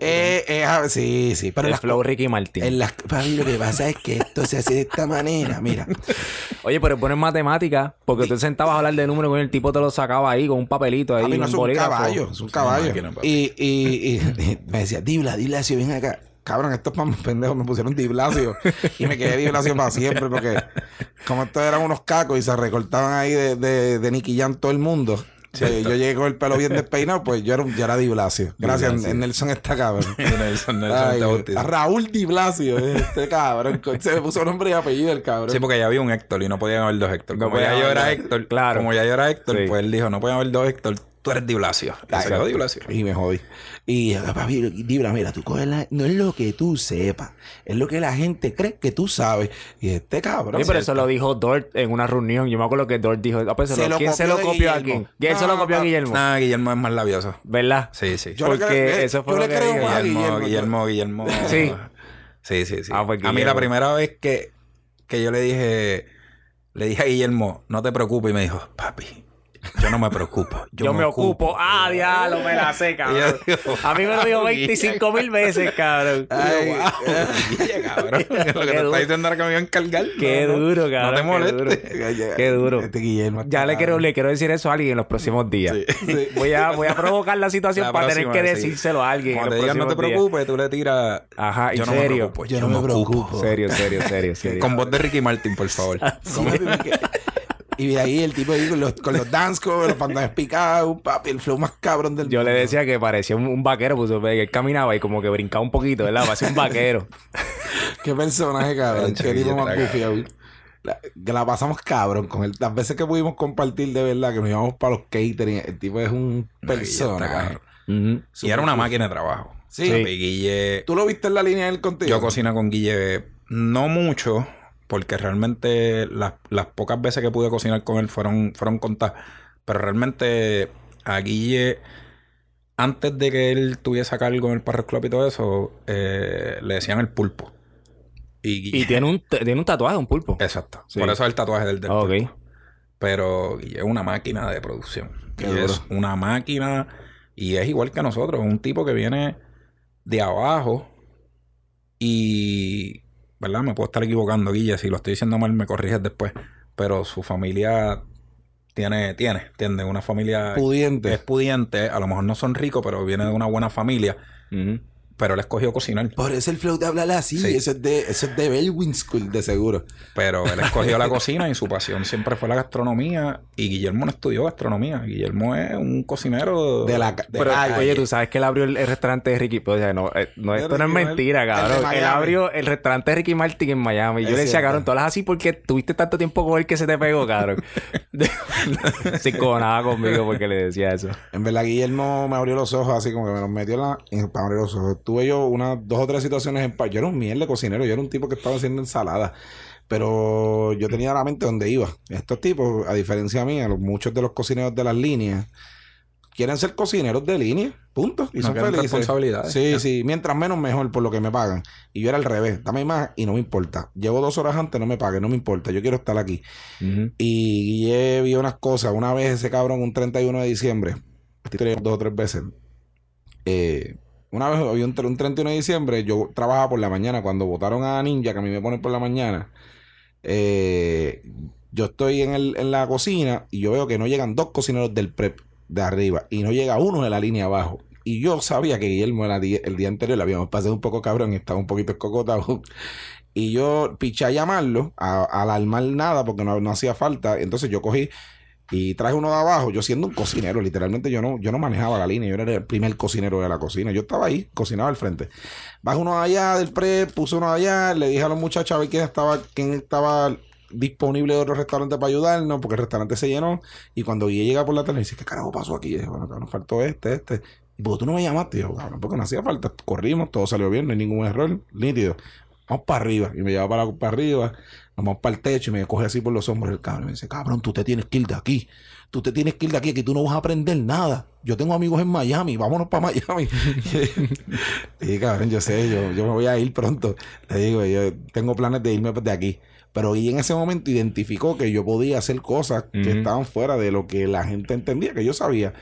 Eh, eh, ah, sí, sí, pero en el las, flow Ricky Martin. en las- papi, lo que pasa es que esto se hace de esta manera, mira. Oye, pero pones matemática, porque tú sentabas a hablar de números con el tipo te lo sacaba ahí con un papelito ahí. Papi, no un es un bolígrafo. caballo, es un caballo. máquina, y, y, y me decía, dila así, ven acá. cabrón, estos pan pendejos me pusieron Diblasio y me quedé Diblasio para siempre porque como estos eran unos cacos y se recortaban ahí de, de, de Nicky Jam todo el mundo. Pues, yo llegué con el pelo bien despeinado, pues yo era, yo era Di Blasio. Gracias, Blasio. Nelson está cabrón. Nelson, Nelson Ay, Raúl Di Blasio, este cabrón. Se le puso nombre y apellido el cabrón. Sí, porque ya había un Héctor y no podían haber dos Héctor. No como ya yo era Héctor, Claro. como ya yo era Héctor, Sí. pues él dijo, no pueden haber dos Héctor, tú eres Di Blasio. Y se quedó Di Blasio. Y me jodí. Y papi, Dibra, mira, tú coges la... No es lo que tú sepas, es lo que la gente cree que tú sabes. Y este cabrón... Sí, pero eso lo dijo Dort en una reunión. Yo me acuerdo que Dort dijo, ah, pues, Se lo ¿quién se lo copió a quién? ¿Quién se lo copió a Guillermo? Nada, Guillermo es más labioso. ¿Verdad? Sí, sí. Yo le Porque creo- eh, eso fue yo lo le que creo dijo. más a Guillermo, Guillermo. Guillermo, Guillermo. Sí. Sí, sí, sí. Ah, pues a mí la primera vez que, que yo le dije, le dije a Guillermo, no te preocupes, y me dijo, papi, yo no me preocupo. Yo, me ocupo. Ah, diablo, me la sé, cabrón. Yo A mí me lo dijo "Wow, 25 mil veces, cabrón. Ay, Guille, cabrón. Lo que Qué te duro. está diciendo ahora que me iba a encargar. Qué no, no. duro, cabrón. No te qué molestes. duro. Qué duro. Este Guillermo. Ya le quiero, le quiero decir eso a alguien en los próximos días. Sí. Voy, a, voy a provocar la situación La para próxima, tener que sí. decírselo a alguien. en Cuando digan no te días. preocupes, tú le tiras. Ajá, yo ¿en no me serio? preocupo. Yo no me preocupo. Serio, serio, serio, serio. Con voz de Ricky Martin, por favor. ¿Cómo te- que- Y de ahí el tipo ahí con los, con los dance covers, los pantalones picados, papi, el flow más cabrón del Yo le decía que parecía un, un vaquero, pues él caminaba y como que brincaba un poquito, ¿verdad? Parecía un vaquero. Qué personaje, cabrón. El Qué tipo más era gufiado. La, que la pasamos cabrón con él. Las veces que pudimos compartir de verdad, que nos íbamos para los catering, el tipo es un cabrón. Ujú. Y era una máquina de trabajo. Sí. Guille. ¿Tú lo viste en la línea del contigo? Yo cocino con Guille no mucho, porque realmente las, las pocas veces que pude cocinar con él fueron, fueron contadas. Pero realmente a Guille, antes de que él tuviese a cargo en el Parro Club y todo eso, eh, le decían el pulpo. Y, Guille- Y tiene un, tiene un tatuaje, un pulpo. Exacto. Sí. Por eso es el tatuaje del, del pulpo. Pero Guille es una máquina de producción. Guille es una máquina y es igual que nosotros. Un tipo que viene de abajo y... ¿Verdad? Me puedo estar equivocando, Guille. Si lo estoy diciendo mal, me corriges después. Pero su familia tiene, tiene, ¿entiendes? Una familia Pudiente. es pudiente. A lo mejor no son ricos, pero viene de una buena familia. Ujú. Pero él escogió cocinar. Por eso el flow de hablar así. Sí. Eso es de, eso es de Bellwin School, de seguro. Pero él escogió la cocina y su pasión siempre fue la gastronomía. Y Guillermo no estudió gastronomía. Guillermo es un cocinero De la de Pero, calle. oye, tú sabes que él abrió el, el restaurante de Ricky. Pues, o sea, no, eh, no, esto no es mentira, cabrón. Él Miami. abrió el restaurante de Ricky Martin en Miami. Yo Es le decía, cierto. cabrón, todas así porque tuviste tanto tiempo con él que se te pegó, cabrón. se cojonaba conmigo porque le decía eso. En verdad, Guillermo me abrió los ojos así como que me los metió en la, para abrir los ojos. Tuve yo unas dos o tres situaciones en paz. Yo era un miel de cocinero, yo era un tipo que estaba haciendo ensalada. Pero yo tenía la mente donde iba. Estos tipos, a diferencia mía, los, muchos de los cocineros de las líneas quieren ser cocineros de línea, punto. Y No son felices. responsabilidades. Sí, sí. Mientras menos, mejor por lo que me pagan. Y yo era al revés. Dame más y no me importa. Llevo dos horas antes, no me pague, no me importa. Yo quiero estar aquí. Y Guille vio unas cosas. Una vez ese cabrón, un 31 de diciembre, dos o tres veces. eh, una vez había un, un 31 de diciembre, yo trabajaba por la mañana. Cuando votaron a Ninja, que a mí me ponen por la mañana, eh, yo estoy en, el- en la cocina y yo veo que no llegan dos cocineros del prep de arriba y no llega uno de la línea abajo. Y yo sabía que Guillermo el día, el día anterior le habíamos pasado un poco cabrón y estaba un poquito escocotado. Y yo piché a llamarlo, a, a alarmar nada, porque no, no hacía falta. Entonces yo cogí y traje uno de abajo, yo siendo un cocinero, literalmente yo no, yo no manejaba la línea, yo era el primer cocinero de la cocina. Yo estaba ahí, cocinaba al frente. Bajo uno de allá del pre, puse uno de allá, le dije a los muchachos a ver quién estaba, quién estaba disponible de otro restaurante para ayudarnos, porque el restaurante se llenó. Y cuando Guille llega por la tarde, dice, ¿qué carajo pasó aquí? Y dije, bueno, cabrón, faltó este, este. Y porque tú no me llamaste, y yo, cabrón, porque no hacía falta. Corrimos, todo salió bien, no hay ningún error, nítido. Vamos para arriba. Y me lleva para, para arriba, nos vamos para el techo y me coge así por los hombros el cabrón. Y me dice, cabrón, tú te tienes que ir de aquí. Tú te tienes que ir de aquí, que tú no vas a aprender nada. Yo tengo amigos en Miami, vámonos para Miami. sí, cabrón, yo sé, yo, yo me voy a ir pronto. Te digo, yo tengo planes de irme de aquí. Pero y en ese momento identificó que yo podía hacer cosas que estaban fuera de lo que la gente entendía, que yo sabía.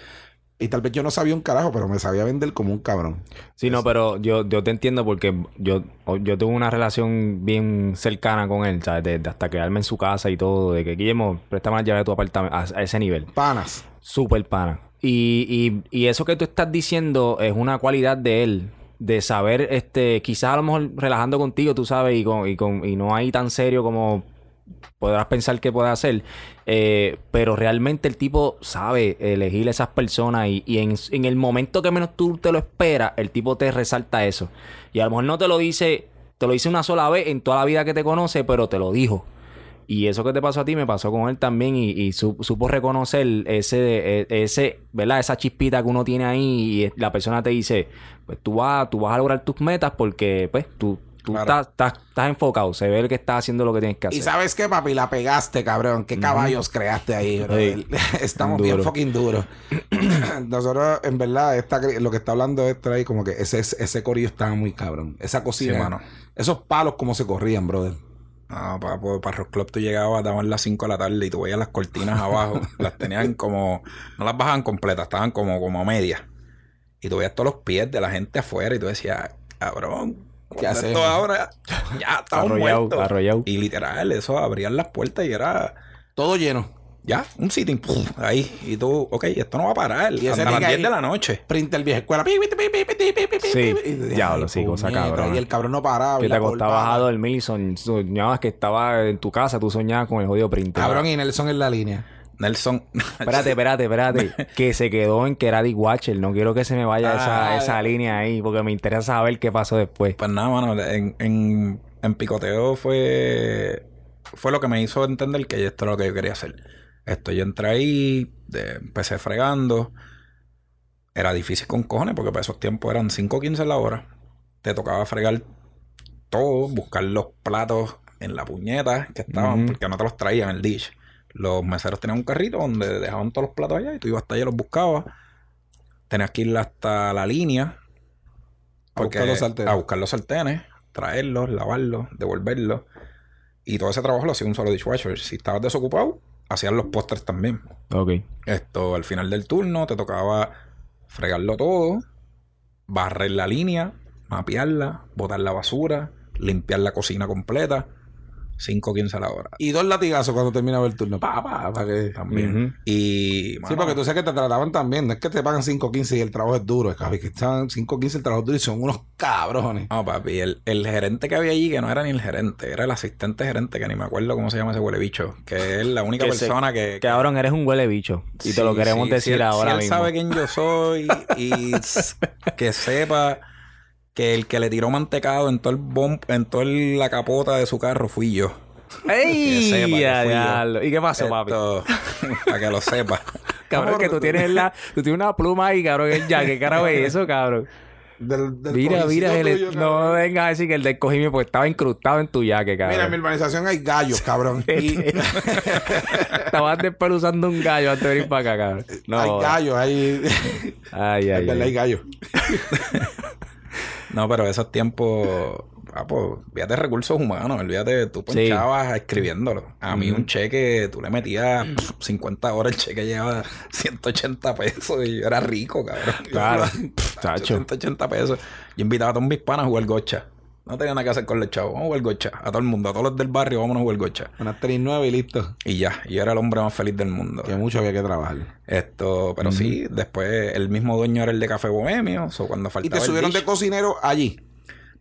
Y tal vez yo no sabía un carajo, pero me sabía vender como un cabrón. Sí, no, pero yo, yo te entiendo porque yo, yo tuve una relación bien cercana con él, ¿sabes? De, de hasta quedarme en su casa y todo, de que Guillermo, préstame la llave de tu apartamento, a, a ese nivel. Panas. Súper pana. Y, y, y eso que tú estás diciendo es una cualidad de él de saber, este, quizás a lo mejor relajando contigo, tú sabes, y, con, y, con, y no hay tan serio como podrás pensar que puede hacer, eh, pero realmente el tipo sabe elegir a esas personas y, en, el momento que menos tú te lo esperas, el tipo te resalta eso. Y a lo mejor no te lo dice, te lo dice una sola vez en toda la vida que te conoce, pero te lo dijo. Y eso que te pasó a ti me pasó con él también y, y su- supo reconocer ese, e- ese, ¿verdad? Esa chispita que uno tiene ahí y la persona te dice, pues tú vas, tú vas a lograr tus metas porque, pues, tú, tú Claro. estás, estás, estás enfocado, se ve que estás haciendo lo que tienes que hacer. Y sabes qué, papi, la pegaste, cabrón. ¿Qué caballos creaste ahí, bro? Sí. Estamos Duro. bien fucking duros. Nosotros, en verdad, esta, lo que está hablando esto ahí, como que ese, ese corillo estaba muy cabrón. Esa cocina. Sí, mano. Esos palos, como se corrían, brother. Ah, para, para Rock Club tú llegabas, daban las 5 de la tarde y tú veías las cortinas abajo. las tenían como... No las bajaban completas, estaban como, como a medias. Y tú veías todos los pies de la gente afuera y tú decías, cabrón, ya sé. Esto ahora ya estamos muertos. Arrollado. Y literal, eso abrían las puertas y era todo lleno. Ya, un sitting, ahí. Y tú, ok, esto no va a parar. Y hasta las 10 de la noche. Printer vieja escuela. Sí, ya lo sí, cosa cabrón. Y el cabrón no paraba. Que te acostabas a dormir y soñabas que estaba en tu casa, tú soñabas con el jodido printer. Cabrón, y Nelson en la línea. Nelson. Espérate, espérate, espérate. que se quedó en que era Dick Watcher. No quiero que se me vaya esa, Ah. esa línea ahí, porque me interesa saber qué pasó después. Pues nada, mano, en, en, en picoteo fue, fue lo que me hizo entender que esto era lo que yo quería hacer. Esto yo entré ahí, de- empecé fregando. Era difícil con cojones porque para esos tiempos eran 5.15 la hora. Te tocaba fregar todo, buscar los platos en la puñeta que estaban, porque no te los traían el dish. Los meseros tenían un carrito donde dejaban todos los platos allá y tú ibas hasta allá y los buscabas. Tenías que ir hasta la línea A buscar los sartenes. a buscar los sartenes, traerlos, lavarlos, devolverlos. Y todo ese trabajo lo hacía un solo dishwasher. Si estabas desocupado, hacían los pósters también. Ok. Esto, al final del turno, te tocaba fregarlo todo, barrer la línea, mapearla, botar la basura, limpiar la cocina completa. 5.15 a la hora. Y dos latigazos cuando terminaba el turno. Pa, pa, pa, que... También. Y. Sí, mano, porque tú sabes que te trataban también. No es que te pagan 5.15 y el trabajo es duro. Es que están 5.15 el trabajo es duro y son unos cabrones. No, papi, el, el gerente que había allí, que no era ni el gerente, era el asistente gerente, que ni me acuerdo cómo se llama ese huele bicho, que es la única Que se- persona que... Cabrón, eres un huele bicho. Y te lo queremos sí, decir si él- ahora si él mismo. sabe quién yo soy y que sepa que el que le tiró mantecado en todo el bom- en toda la capota de su carro fui yo. ¡Ey! Que sepa que Ya. ¿Y qué pasó, papi? Esto, para que lo sepa. Cabrón, que tú tienes la... Tú tienes una pluma ahí, cabrón. El ya, ¿qué carajo es eso, cabrón? Del, del Mira, mira, el- no cabrón. vengas a decir que el del cogimiento porque estaba incrustado en tu yaque, cabrón. Mira, en mi urbanización hay gallos, cabrón. Y Estabas despeluzando un gallo antes de venir para acá, cabrón. No. hay gallos, hay. Ay, Es ay, verdad, hay ay. gallos. No, pero esos tiempos, ah, pues, olvídate de recursos humanos, olvídate, tú Sí. ponchabas escribiéndolo. A mí un cheque, tú le metías pff, 50 horas, el cheque llevaba 180 pesos y yo era rico, cabrón. Claro. Chacho. 180 pesos. Yo invitaba a todos mis panas a jugar gocha. No tenía nada que hacer con los chavos. Vamos a jugar gocha. A todo el mundo, a todos los del barrio, vámonos a jugar gocha. Unas tenis nueve y listo. Y ya, yo era el hombre más feliz del mundo. Que mucho había que trabajar. Esto, pero sí, después el mismo dueño era el de Café Bohemio. O cuando Y faltaba te el subieron de cocinero allí.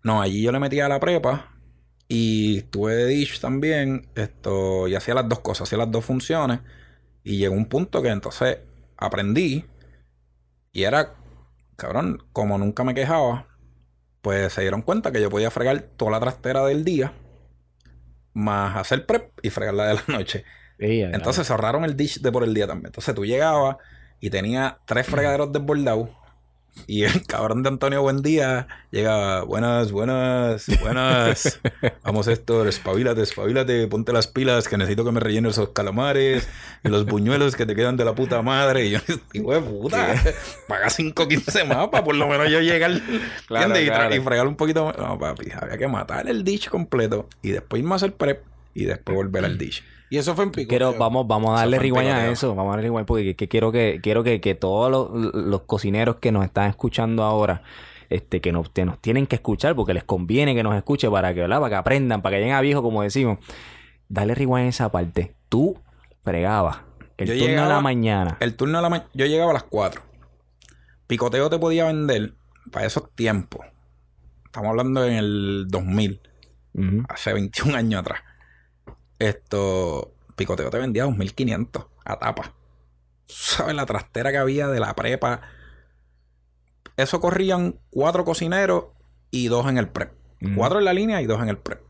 No, allí yo le metía a la prepa y estuve de dish también. Esto, y hacía las dos cosas, hacía las dos funciones. Y llegó un punto que entonces aprendí y era, cabrón, como nunca me quejaba, pues se dieron cuenta que yo podía fregar toda la trastera del día, más hacer prep y fregar la de la noche. Entonces se ahorraron el dish de por el día también. Entonces tú llegabas y tenía tres fregaderos desbordados. Y el cabrón de Antonio Buendía llegaba, buenas, buenas, buenas. Vamos esto, espabilate, espabilate, ponte las pilas que necesito que me rellenen esos calamares y los buñuelos que te quedan de la puta madre. Y yo, hijo de puta, paga 5.15 más para por lo menos yo llegar, Claro. Y, tra- claro. y fregar un poquito más. No, papi, había que matar el dish completo y después irme a hacer prep y después volver al dish. Y eso fue en pico. Quiero, vamos, vamos a darle rewind a eso, vamos a darle rewind porque que quiero que, quiero que, que todos los, los cocineros que nos están escuchando ahora, este, que nos, que nos tienen que escuchar porque les conviene que nos escuche para que, ¿verdad? Para que aprendan, para que lleguen a viejo, como decimos. Dale rewind a esa parte. Tú fregabas el Yo turno de llegaba- la mañana. El turno de la mañana, yo llegaba a las 4. Picoteo te podía vender para esos tiempos Estamos hablando en el 2000, Ujú. hace 21 años atrás. Esto, Picoteo te vendía 2500 a tapa. ¿Sabes la trastera que había de la prepa? Eso corrían cuatro cocineros y dos en el prep. Cuatro en la línea y dos en el prep.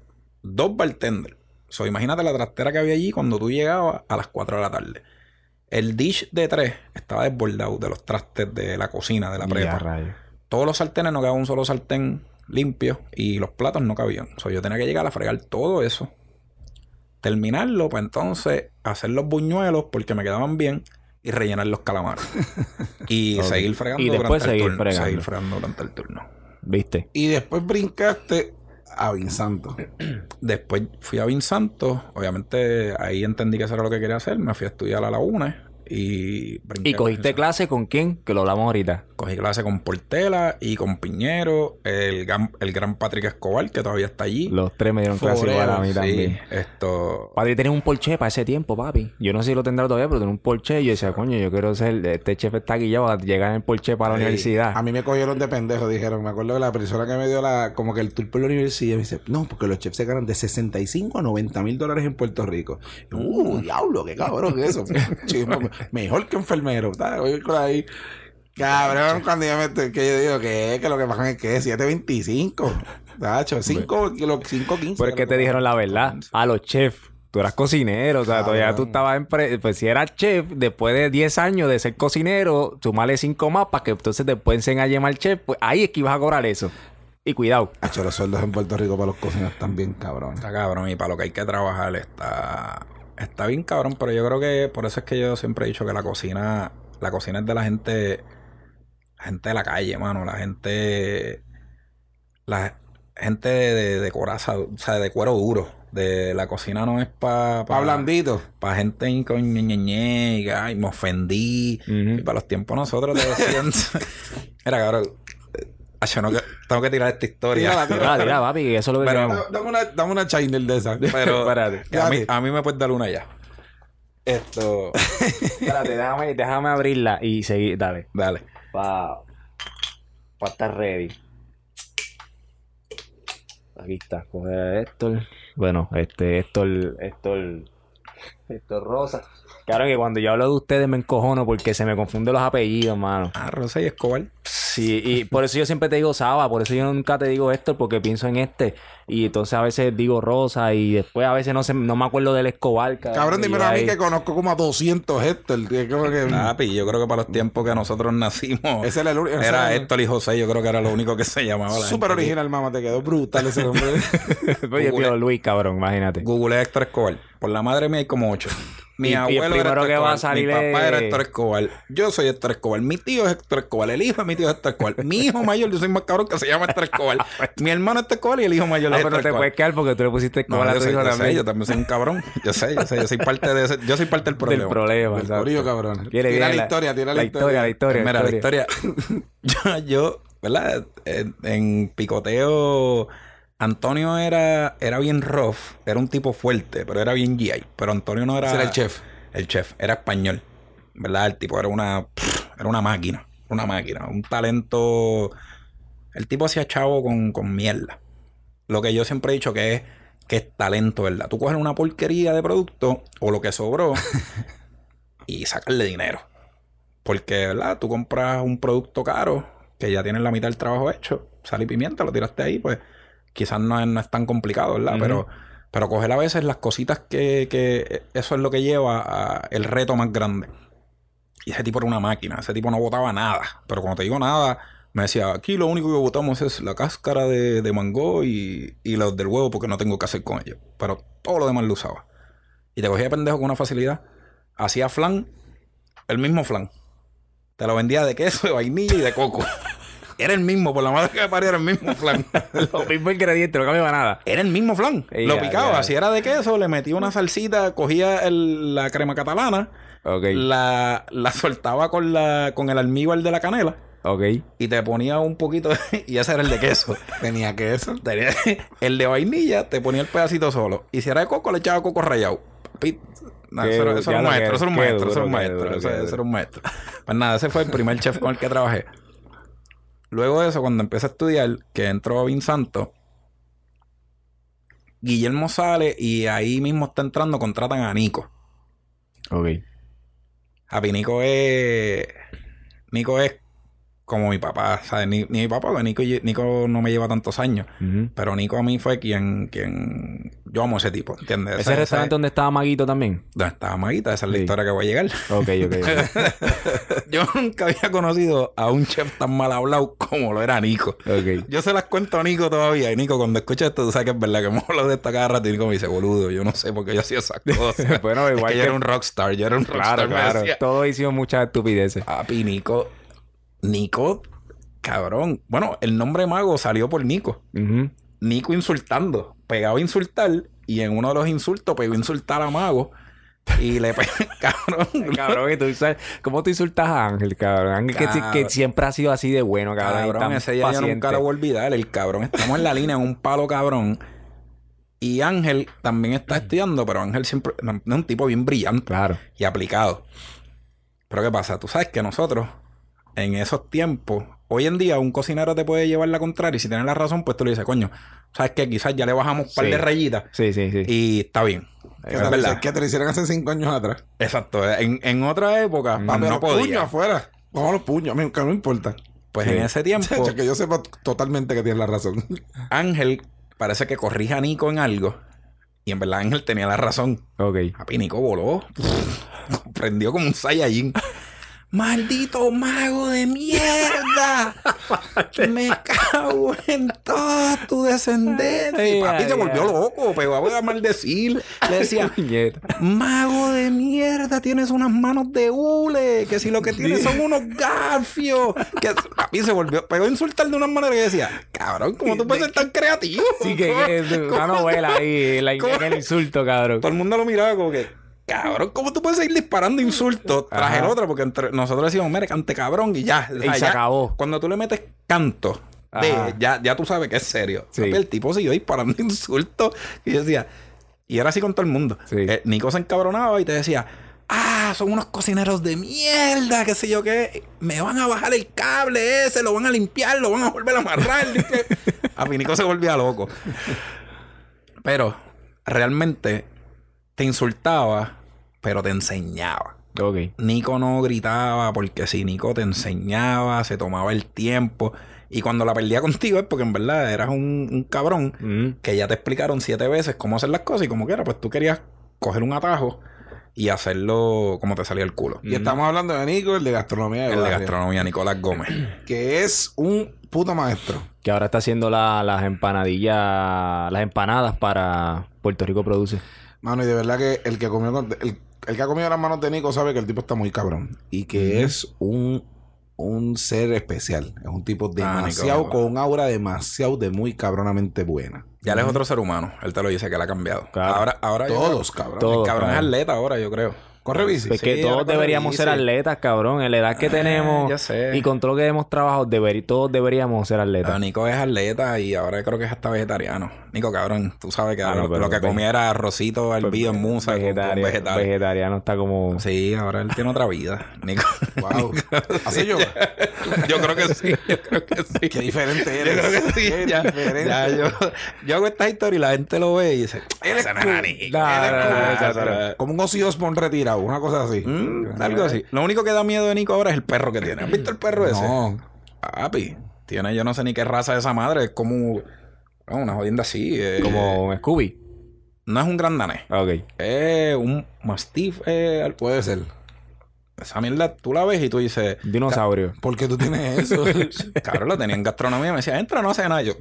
Dos bartenders. So, imagínate la trastera que había allí cuando tú llegabas a las 4 de la tarde. El dish de tres estaba desbordado de los trastes de la cocina, de la prepa. Todos los sartenes no quedaba un solo sartén limpio y los platos no cabían. So, yo tenía que llegar a fregar todo eso. Terminarlo, pues entonces hacer los buñuelos porque me quedaban bien y rellenar los calamares. y seguir fregando Y después durante seguir el turno. fregando. Seguir fregando durante el turno. ¿Viste? Y después brincaste a Vinsanto. Después fui a Vinsanto. Obviamente ahí entendí que eso era lo que quería hacer. Me fui a estudiar a la UNE y brinqué ¿Y cogiste clase con quién? Que lo hablamos ahorita. Cogí clase con Portela y con Piñero, el gran, el gran Patrick Escobar, que todavía está allí. Los tres me dieron clase igual a mí Sí, también. esto. Padre tenía un Porsche para ese tiempo, papi. Yo no sé si lo tendrá todavía, pero tenía un Porsche. Y yo decía, coño, yo quiero ser... Este chef está aquí ya para llegar en el Porsche para la universidad. A mí me cogieron de pendejo, dijeron. Me acuerdo que la persona que me dio la, como que el tour por la universidad me dice, no, porque los chefs se ganan de 65 a 90 mil dólares en Puerto Rico. Y uh, diablo, qué cabrón es eso. mejor que enfermero. ¿sabes? Voy por ahí. Cabrón, cuando yo me que yo digo que, que lo que pagan es que 725. Tacho, 5 kilos, 5, 15. Pero es que te dijeron la verdad. A los chefs. Tú eras cocinero, o sea, todavía tú estabas en... pre- Pues si eras chef, después de 10 años de ser cocinero, sumarle 5 más para que entonces después enseñen a llamar chef, pues ahí es que ibas a cobrar eso. Y cuidado. Tacho, los sueldos en Puerto Rico para los cocineros están bien cabrón. Está cabrón y para lo que hay que trabajar está, está bien cabrón, pero yo creo que por eso es que yo siempre he dicho que la cocina, la cocina es de la gente, la gente de la calle, mano, la gente, la gente de, de, de coraza, o sea, de cuero duro. De la cocina no es para Pa' blandito. para gente con y, me ofendí. Y para los tiempos nosotros decían. Era cabrón. Acho, no tengo que tirar esta historia. Tírala. Mira, mira, papi, eso es lo que Pero- queremos. Dame una, dame una China de esa. Pero Espérate. a, mí, a mí me puedes dar una ya. Esto. Espérate, déjame, déjame abrirla y seguir. Dale. Dale. Para pa estar ready. Aquí está. Coge a Héctor. Bueno, este, Héctor, Héctor, Héctor Rosa. Claro que cuando yo hablo de ustedes me encojono porque se me confunden los apellidos, mano. Ah, Rosa y Escobar. Sí, y por eso yo siempre te digo Saba, por eso yo nunca te digo Héctor porque pienso en este. Y entonces a veces digo Rosa y después a veces no sé, no me acuerdo del Escobar. Cabrón, dímelo a mí que conozco como a 200 Héctor. que como que- Papi, yo creo que para los tiempos que nosotros nacimos. Ese era el único- ese Era era el- Héctor y José, yo creo que era lo único que se llamaba. la Súper original, mamá. Te quedó brutal ese nombre. Oye, Google. tío Luis, cabrón, imagínate. Google Héctor Escobar. Por la madre mía hay como ocho. Mi Y- y el abuelo era primero Héctor que va a Escobar, salir Mi papá era es- Héctor Escobar. Yo soy Héctor Escobar. Mi tío es Héctor Escobar. El hijo de mi tío es Héctor Escobar. Mi hijo mayor, yo soy más cabrón que se llama Héctor Escobar. mi hermano es Héctor Escobar y el hijo mayor No, es pero Héctor no te Escobar. puedes quedar porque tú le pusiste No, Escobar a yo, tu soy, hijo yo sé, también. yo también soy un cabrón. Yo sé, yo sé, yo soy parte de ese, yo soy parte del problema. Del problema, El exacto. corillo, cabrón. Quiere Tira bien la historia, tira la la historia. La historia, Mira, la historia. yo, yo, ¿verdad? En, en picoteo, Antonio era, era bien rough. Era un tipo fuerte, pero era bien GI. Pero Antonio no era. Ese era el chef. El chef. Era español. ¿Verdad? El tipo era una. Era una máquina. Una máquina. Un talento. El tipo hacía chavo con, con mierda. Lo que yo siempre he dicho que es que es talento, ¿verdad? Tú coges una porquería de producto o lo que sobró y sacarle dinero. Porque, ¿verdad? Tú compras un producto caro que ya tienes la mitad del trabajo hecho, sal y pimienta, lo tiraste ahí, pues quizás no es, no es tan complicado, ¿verdad? Pero, pero coger a veces las cositas que, que eso es lo que lleva a el reto más grande. Y ese tipo era una máquina, ese tipo no botaba nada. Pero cuando te digo nada, me decía, aquí lo único que botamos es la cáscara de, de mango y, y los del huevo porque no tengo que hacer con ellos. Pero todo lo demás lo usaba. Y te cogía de pendejo con una facilidad. Hacía flan, el mismo flan. Te lo vendía de queso, de vainilla y de coco. Era el mismo, por la madre que me parió, era el mismo flan. Los mismos ingredientes, no cambiaba nada. Era el mismo flan. Lo picaba. Si era de queso, le metía una salsita, cogía el- la crema catalana, la, la soltaba con, la, con el almíbar de la canela ok. y te ponía un poquito de- y ese era el de queso. Tenía que eso. Tenía- el de vainilla te ponía el pedacito solo. Y si era de coco, le echaba coco rallado. No, Qué eso, eso era un maestro, eso era un maestro, eso era un maestro, eso, era un maestro. Pues nada, ese fue el primer chef con el que trabajé. Luego de eso, cuando empecé a estudiar, que entró Vinsanto, Guillermo sale y ahí mismo está entrando, contratan a Nico. Ok. A Nico es. Nico es como mi papá, ¿sabes? Ni, ni mi papá, porque Nico, Nico no me lleva tantos años. Pero Nico a mí fue quien, quien... Yo amo ese tipo, ¿entiendes? ¿Ese restaurante donde estaba Maguito también? Donde estaba Maguita, esa es la Sí. historia que voy a llegar. Ok, ok. ok. Yo nunca había conocido a un chef tan mal hablado como lo era Nico. Ok. Yo se las cuento a Nico todavía. Y Nico, cuando escucha esto, tú sabes que es verdad que me hablo de esta cada rato. Y Nico me dice, boludo, yo no sé por qué yo hacía esas cosas. Bueno, Es igual que yo que- era un rockstar. Yo era un rockstar. Claro, claro. decía. Todos hicimos muchas estupideces. Papi, Nico. Nico, cabrón. Bueno, el nombre mago salió por Nico. Nico insultando. Pegaba a insultar. Y en uno de los insultos pegó a insultar a Mago. Y le pegó, cabrón. Cabrón, que tú sabes- ¿cómo tú insultas a Ángel, cabrón? Ángel que, Cabrón. que siempre ha sido así de bueno, cabrón. y Cabrón, ese día yo nunca lo voy a olvidar. El cabrón, estamos en la línea en un palo cabrón. Y Ángel también está estudiando, pero Ángel siempre es un tipo bien brillante Claro. y aplicado. Pero ¿qué pasa? Tú sabes que nosotros, en esos tiempos, hoy en día un cocinero te puede llevar la contraria y si tienes la razón, pues tú le dices, coño, ¿sabes qué? Quizás ya le bajamos un par Sí. de rayitas Sí, sí, sí. y está bien. Que Es que te lo hicieron hace cinco años atrás. Exacto. En, en otra época, Mm. Papi, no los puños podía. afuera. Vamos a los puños. A mí nunca me importa. Pues Sí. en ese tiempo, que yo sepa totalmente que tienes la razón. Ángel parece que corrige a Nico en algo. Y en verdad Ángel tenía la razón. Ok. Papi, Nico voló. Prendió como un Saiyajin. ¡Maldito mago de mierda! Me cago en toda tu descendencia. Y papi se volvió loco, pegó a maldecir. Le decía. Mago de mierda, tienes unas manos de hule, que si lo que tienes son unos gafios. Que papi se volvió, a insultar de una manera que decía, cabrón, ¿cómo tú puedes ser tan creativo? Sí, que, es una novela ahí, la, el insulto, cabrón. Todo el mundo lo miraba como que, cabrón, ¿cómo tú puedes seguir disparando insultos tras Ajá. el otro? Porque entre nosotros decíamos, mire, cante cabrón y ya. O sea, se ya, acabó. Cuando tú le metes canto, de, ya, ya tú sabes que es serio. Sí. El tipo siguió disparando insultos y yo decía, y era así con todo el mundo. Sí. Eh, Nico se encabronaba y te decía, ah, son unos cocineros de mierda, qué sé yo qué. Me van a bajar el cable ese, lo van a limpiar, lo van a volver a amarrar. Y a mí Nico se volvía loco. Pero realmente te insultaba, pero te enseñaba. Ok. Nico no gritaba porque si Nico te enseñaba, se tomaba el tiempo. Y cuando la perdía contigo es porque en verdad eras un, un cabrón Mm. que ya te explicaron siete veces cómo hacer las cosas y como quiera, pues tú querías coger un atajo y hacerlo como te salía el culo. Y estamos hablando de Nico, el de gastronomía. de El de gastronomía, Nicolás Gómez. Que es un puto maestro. Que ahora está haciendo la- las empanadillas, las empanadas para Puerto Rico Produce. Mano, y de verdad que el que comió con- el, el que ha comido las manos de Nico sabe que el tipo está muy cabrón. Y que es un, un ser especial. Es un tipo demasiado, Nico. con un aura demasiado de muy cabronamente buena. Ya él es otro ser humano. Él te lo dice que él ha cambiado. Claro. Ahora, ahora yo Todos, creo- cabrón. Todos. El cabrón es atleta ahora, yo creo. Corre bici. Pues Sí, que todos deberíamos bici. ser atletas, cabrón. En la edad que Ah, tenemos ya sé. y con todo lo que hemos trabajado, deber- todos deberíamos ser atletas. Ah, Nico es atleta y ahora creo que es hasta vegetariano. Nico, cabrón, tú sabes que Ah, ahora no, pero lo que ve- comía era arrocito hervido en musa con- con, Vegetario- vegetales. vegetariano está como... Sí, ahora él tiene otra vida, Nico. Wow. Hace yoga. yo creo que sí, yo creo que sí. Qué diferente Yo eres. creo que sí. Qué Ya, diferente. ya, yo, yo hago esta historia y la gente lo ve y dice, Eres. Como un Ozzy Osbourne retirado, una cosa así. Mm, algo así. Lo único que da miedo de Nico ahora es el perro que tiene. ¿Has visto el perro ese? No. Papi, tiene yo no sé ni qué raza de esa madre. Es como una jodienda así. eh, Como Scooby. No es un gran danés. Ok. Es un mastiff. eh, Puede ser. Esa mierda tú la ves y tú dices... Dinosaurio. ¿Por qué tú tienes eso? Cabrón, lo tenía en gastronomía. Me decía, entra, no hace nada. Yo,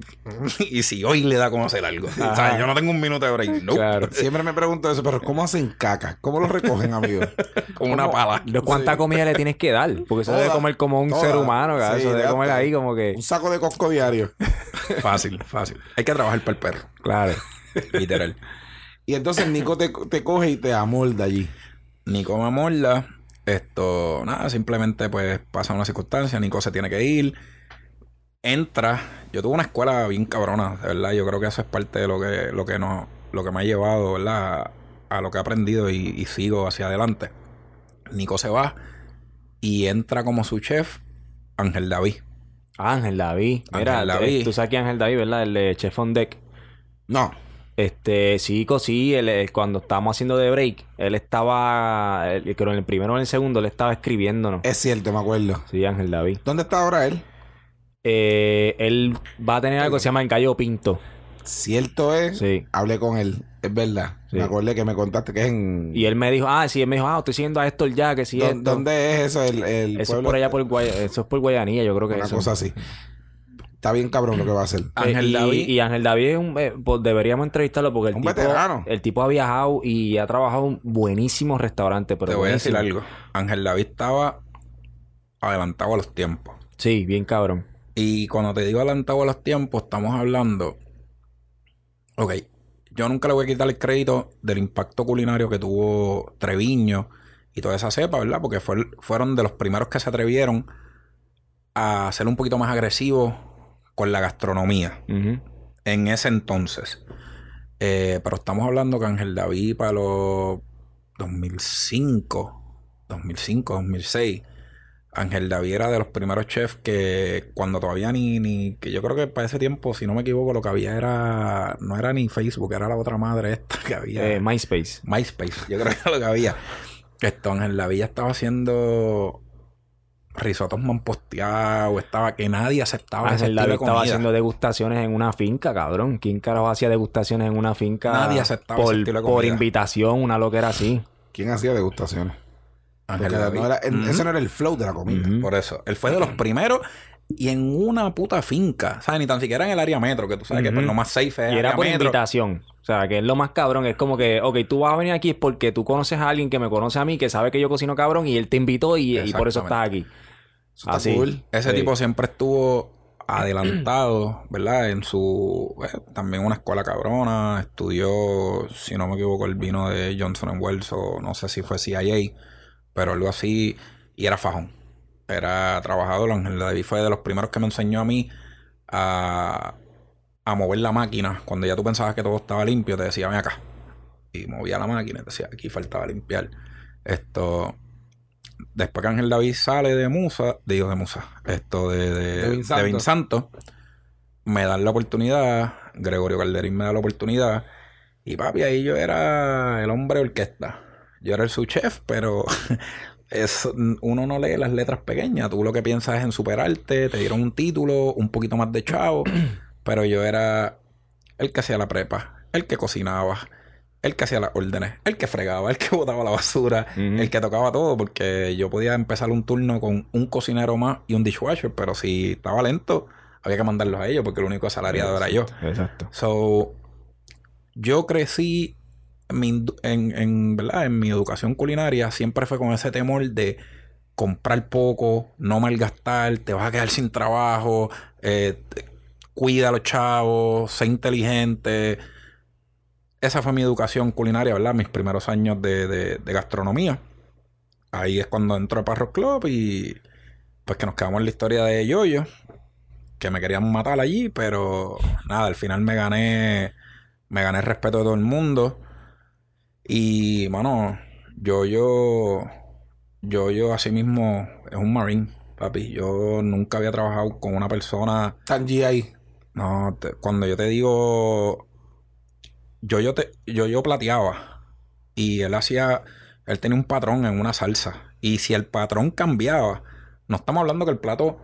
y si hoy le da como hacer algo. O sea, yo no tengo un minuto de break. No. Claro. Siempre me pregunto eso, pero ¿cómo hacen caca? ¿Cómo lo recogen, amigo? Como una pala. ¿De ¿Cuánta comida le tienes que dar? Porque eso debe comer como un toda. ser humano. Sí, eso debe comer ahí como que... Un saco de cosco diario. Fácil, fácil. Hay que trabajar para el perro. Claro. Literal. Y entonces Nico te, te coge y te amolda allí. Nico me amolda. Esto, nada, simplemente pues pasa una circunstancia. Nico se tiene que ir. Entra. Yo tuve una escuela bien cabrona, de verdad. Yo creo que eso es parte de lo que, lo que, nos, lo que me ha llevado, ¿verdad? A, a lo que he aprendido y, y sigo hacia adelante. Nico se va y entra como su chef Ángel David. Ángel David. Mira, Ángel David. tú sabes que Ángel David, ¿verdad? El de Chef on Deck. No. Este, sí, sí, él, eh, cuando estábamos haciendo de break, él estaba, él- creo en el primero o en el segundo, él estaba escribiéndonos. Es cierto, me acuerdo. Sí, Ángel David. ¿Dónde está ahora él? Eh, él va a tener algo que se llama En Gallo Pinto. Cierto es. Sí. Hablé con él. Es verdad. Sí. Me acordé que me contaste que es en. Y él me dijo, ah, sí, él me dijo, ah, estoy siguiendo a Héctor ya, que sí, ¿Dó- esto. ¿Dónde es eso? El, el Eso es por allá por Guaya, eso es por Guayanilla, yo creo que Una eso. cosa así. Está bien cabrón lo que va a hacer. Ángel y, David. y Ángel David es un, eh, pues deberíamos entrevistarlo porque el Un tipo, veterano. el tipo ha viajado y ha trabajado en buenísimos restaurantes. Pero Te voy a decir algo. Ángel David estaba adelantado a los tiempos. Sí, bien cabrón. Y cuando te digo adelantado a los tiempos, estamos hablando. Ok, yo nunca le voy a quitar el crédito del impacto culinario que tuvo Treviño y toda esa cepa, ¿verdad? Porque fue- fueron de los primeros que se atrevieron a ser un poquito más agresivos con la gastronomía en ese entonces. Eh, pero estamos hablando que Ángel David para los 2005, 2005, 2006. Ángel David era de los primeros chefs que cuando todavía ni, ni, que yo creo que para ese tiempo, si no me equivoco, lo que había era, no era ni Facebook, era la otra madre esta que había. Eh, MySpace. MySpace, yo creo que era lo que había. Esto, Ángel David ya estaba haciendo risotos manposteados, estaba que nadie aceptaba ese estilo David de estaba haciendo degustaciones en una finca, cabrón. ¿Quién carajo hacía degustaciones en una finca? Nadie aceptaba por, ese estilo de por comida. invitación, una loquera así. ¿Quién hacía degustaciones? Ángel Porque David. no era- en- Ujú. ese no era el flow de la comida. Por eso. Él fue de los primeros y en una puta finca. ¿Sabes? Ni tan siquiera en el área metro, que tú sabes que pues, lo más safe es Y área era por metro. invitación. O sea, que es lo más cabrón. Es como que, ok, tú vas a venir aquí es porque tú conoces a alguien que me conoce a mí, que sabe que yo cocino cabrón y él te invitó y, y por eso estás aquí. Eso está cool. Ese Sí. tipo siempre estuvo adelantado, ¿verdad? En su... eh, también una escuela cabrona. Estudió, si no me equivoco, el vino de Johnson Wells o no sé si fue CIA, pero algo así. Y era fajón. Era trabajador. Ángel David fue de los primeros que me enseñó a mí a, a mover la máquina. Cuando ya tú pensabas que todo estaba limpio, te decía, ven acá. Y movía la máquina y te decía, aquí faltaba limpiar. Esto... Después que Ángel David sale de Musa, digo de Musa, esto de, de, me dan la oportunidad, Gregorio Calderín me da la oportunidad, y papi, ahí yo era el hombre orquesta. Yo era el subchef, pero es, uno no lee las letras pequeñas. Tú lo que piensas es en superarte, te dieron un título, un poquito más de chavo, pero yo era el que hacía la prepa, el que cocinaba, el que hacía las órdenes, el que fregaba, el que botaba la basura, Ujú. el que tocaba todo, porque yo podía empezar un turno con un cocinero más y un dishwasher, pero si estaba lento, había que mandarlos a ellos, porque el único asalariado era yo. Exacto. So, yo crecí en mi, en, en, ¿verdad? en mi educación culinaria, siempre fue con ese temor de comprar poco, no malgastar, te vas a quedar sin trabajo, eh, cuida a los chavos, sé inteligente. Esa fue mi educación culinaria, ¿verdad? Mis primeros años de, de- de gastronomía. Ahí es cuando entró a Parro Club y pues que nos quedamos en la historia de Yoyo, que me querían matar allí, pero nada, al final me gané, me gané el respeto de todo el mundo. Y, mano, Yoyo, Yoyo así mismo es un marine, papi. Yo nunca había trabajado con una persona Tan ahí. no, te- cuando yo te digo, yo yo te, yo yo plateaba y él hacía, él tenía un patrón en una salsa y si el patrón cambiaba, no estamos hablando que el plato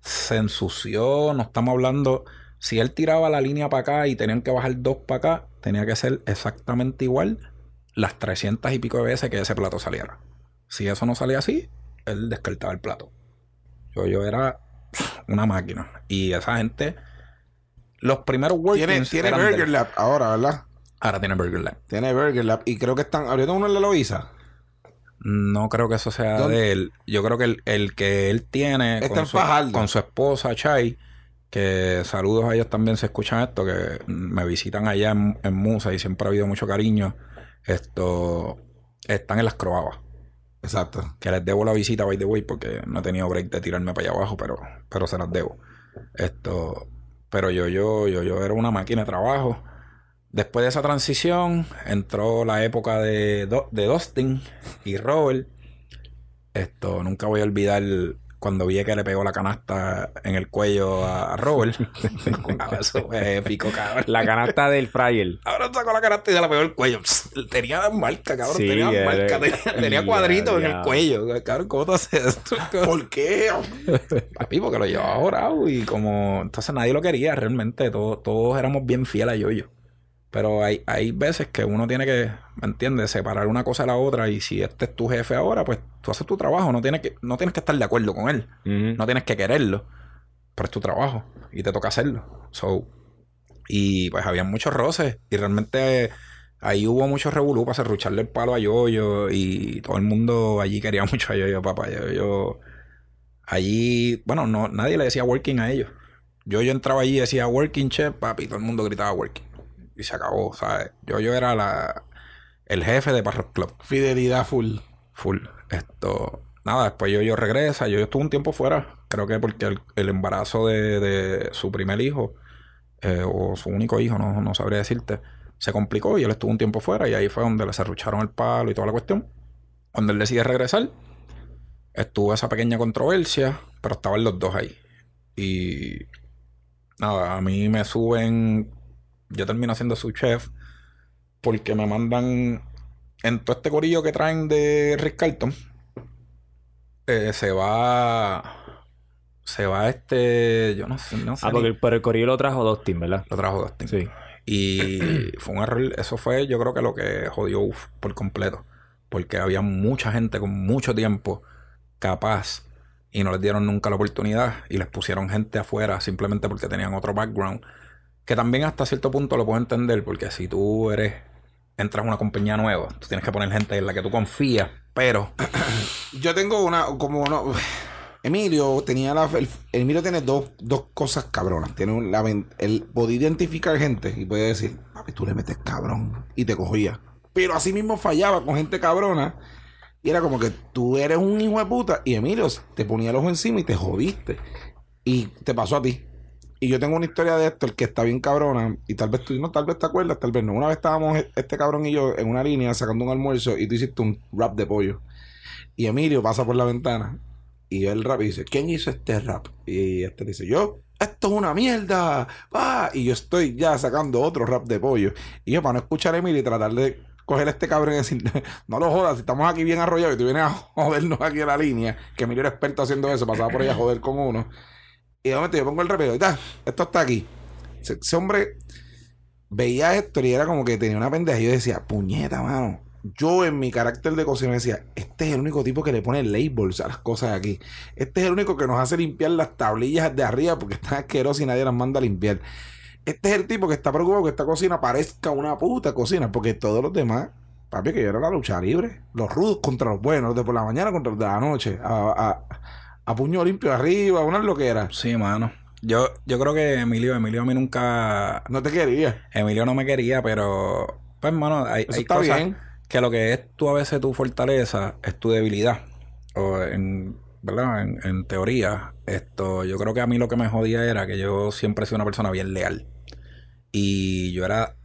se ensució, no estamos hablando, si él tiraba la línea para acá y tenían que bajar dos para acá, tenía que ser exactamente igual las 300 y pico de veces que ese plato saliera. Si eso no salía así, él descartaba el plato. Yo yo era una máquina y esa gente los primeros Tiene, workings tiene él. Burger Lab ahora, ¿verdad? Ahora tiene Burger Lab. Tiene Burger Lab. Y creo que están abriendo uno en la Loiza. No creo que eso sea ¿Dónde? de él. Yo creo que el, el que él tiene con su, con su esposa Chai, que saludos a ellos también se escuchan esto, que me visitan allá en, en Musa y siempre ha habido mucho cariño. Esto están en las Croabas. Exacto. Que les debo la visita, by the way, porque no he tenido break de tirarme para allá abajo, pero, pero se las debo. Esto, pero yo, yo, yo, yo era una máquina de trabajo. Después de esa transición, entró la época de, Do- de Dustin y Robert. Esto, nunca voy a olvidar cuando vi que le pegó la canasta en el cuello a, Robert. Eso fue épico, cabrón. La canasta del fryer. Ahora sacó la canasta y se la pegó el cuello. Tenía marca, cabrón. Sí, tenía marca. Tenía, cuadritos en el cuello. Cabrón, ¿cómo te haces esto? ¿Por qué? Papi, porque lo llevaba orado y como... Entonces nadie lo quería realmente. Todos, todos éramos bien fieles a Yoyo. Pero hay, hay veces que uno tiene que, ¿me entiendes? Separar una cosa de la otra. Y si este es tu jefe ahora, pues tú haces tu trabajo. No tienes que, no tienes que estar de acuerdo con él. No tienes que quererlo. Pero es tu trabajo. Y te toca hacerlo. So, y pues había muchos roces. Y realmente ahí hubo mucho revolú para serrucharle el palo a Yoyo. Y todo el mundo allí quería mucho a Yoyo, papá. Yoyo. Allí, bueno, no, nadie le decía working a ellos. Yo, yo entraba allí y decía working chef, papi, todo el mundo gritaba working. Y se acabó, ¿sabes? Yo, yo era la, el jefe de Parrock Club. Fidelidad full. Full. Esto. Nada, después yo, yo regresa. Yo, yo estuve un tiempo fuera. Creo que porque el, el embarazo de, de su primer hijo, eh, o su único hijo, no, no sabría decirte, se complicó y él estuvo un tiempo fuera. Y ahí fue donde le serrucharon el palo y toda la cuestión. Cuando él decide regresar, estuvo esa pequeña controversia, pero estaban los dos ahí. Y. Nada, a mí me suben. Yo termino siendo su chef porque me mandan en todo este corillo que traen de Rick Carlton, eh, se va. Se va este. Yo no sé. No sé Ah, porque pero el corillo lo trajo Dustin, ¿verdad? Lo trajo Dustin. Sí. Y fue un error. Eso fue, yo creo que lo que jodió uf, por completo. Porque había mucha gente con mucho tiempo capaz y no les dieron nunca la oportunidad y les pusieron gente afuera simplemente porque tenían otro background. Que también hasta cierto punto lo puedo entender porque si tú eres. Entras a una compañía nueva, tú tienes que poner gente en la que tú confías, pero Yo tengo una, como no. Emilio tenía la. el- Emilio tiene dos, dos cosas cabronas. Tiene un- él podía identificar gente y podía decir, papi, tú le metes cabrón. Y te cogía. Pero así mismo fallaba con gente cabrona. Y era como que tú eres un hijo de puta. Y Emilio te ponía el ojo encima y te jodiste. Y te pasó a ti. Y yo tengo una historia de esto, el que está bien cabrona. Y tal vez tú no, tal vez te acuerdas, tal vez no. Una vez estábamos este cabrón y yo en una línea sacando un almuerzo y tú hiciste un rap de pollo. Y Emilio pasa por la ventana y ve el rap y dice, ¿quién hizo este rap? Y este dice, yo, esto es una mierda. va Y yo estoy ya sacando otro rap de pollo. Y yo, para no escuchar a Emilio y tratar de coger a este cabrón y decir, no lo jodas, si estamos aquí bien arrollados y tú vienes a jodernos aquí en la línea, que Emilio era experto haciendo eso, pasaba por ahí a joder con uno. Y de momento yo pongo el rap y "Ya, esto está aquí. Ese, hombre veía esto y era como que tenía una pendeja. Y yo decía, puñeta, mano. Yo en mi carácter de cocina decía, este es el único tipo que le pone labels a las cosas aquí. Este es el único que nos hace limpiar las tablillas de arriba porque están asquerosas y nadie las manda a limpiar. Este es el tipo que está preocupado que esta cocina parezca una puta cocina porque todos los demás, papi, que yo era la lucha libre. Los rudos contra los buenos, los de por la mañana contra los de la noche. A puño limpio arriba, una lo que era. sí, mano. Yo, yo creo que Emilio, Emilio a mí nunca. No te quería. Emilio no me quería, pero. Pues, mano, hay, Eso hay está cosas bien. que lo que es tú a veces tu fortaleza es tu debilidad. O en. ¿Verdad? En, en teoría, esto. Yo creo que a mí lo que me jodía era que yo siempre he sido una persona bien leal. Y yo era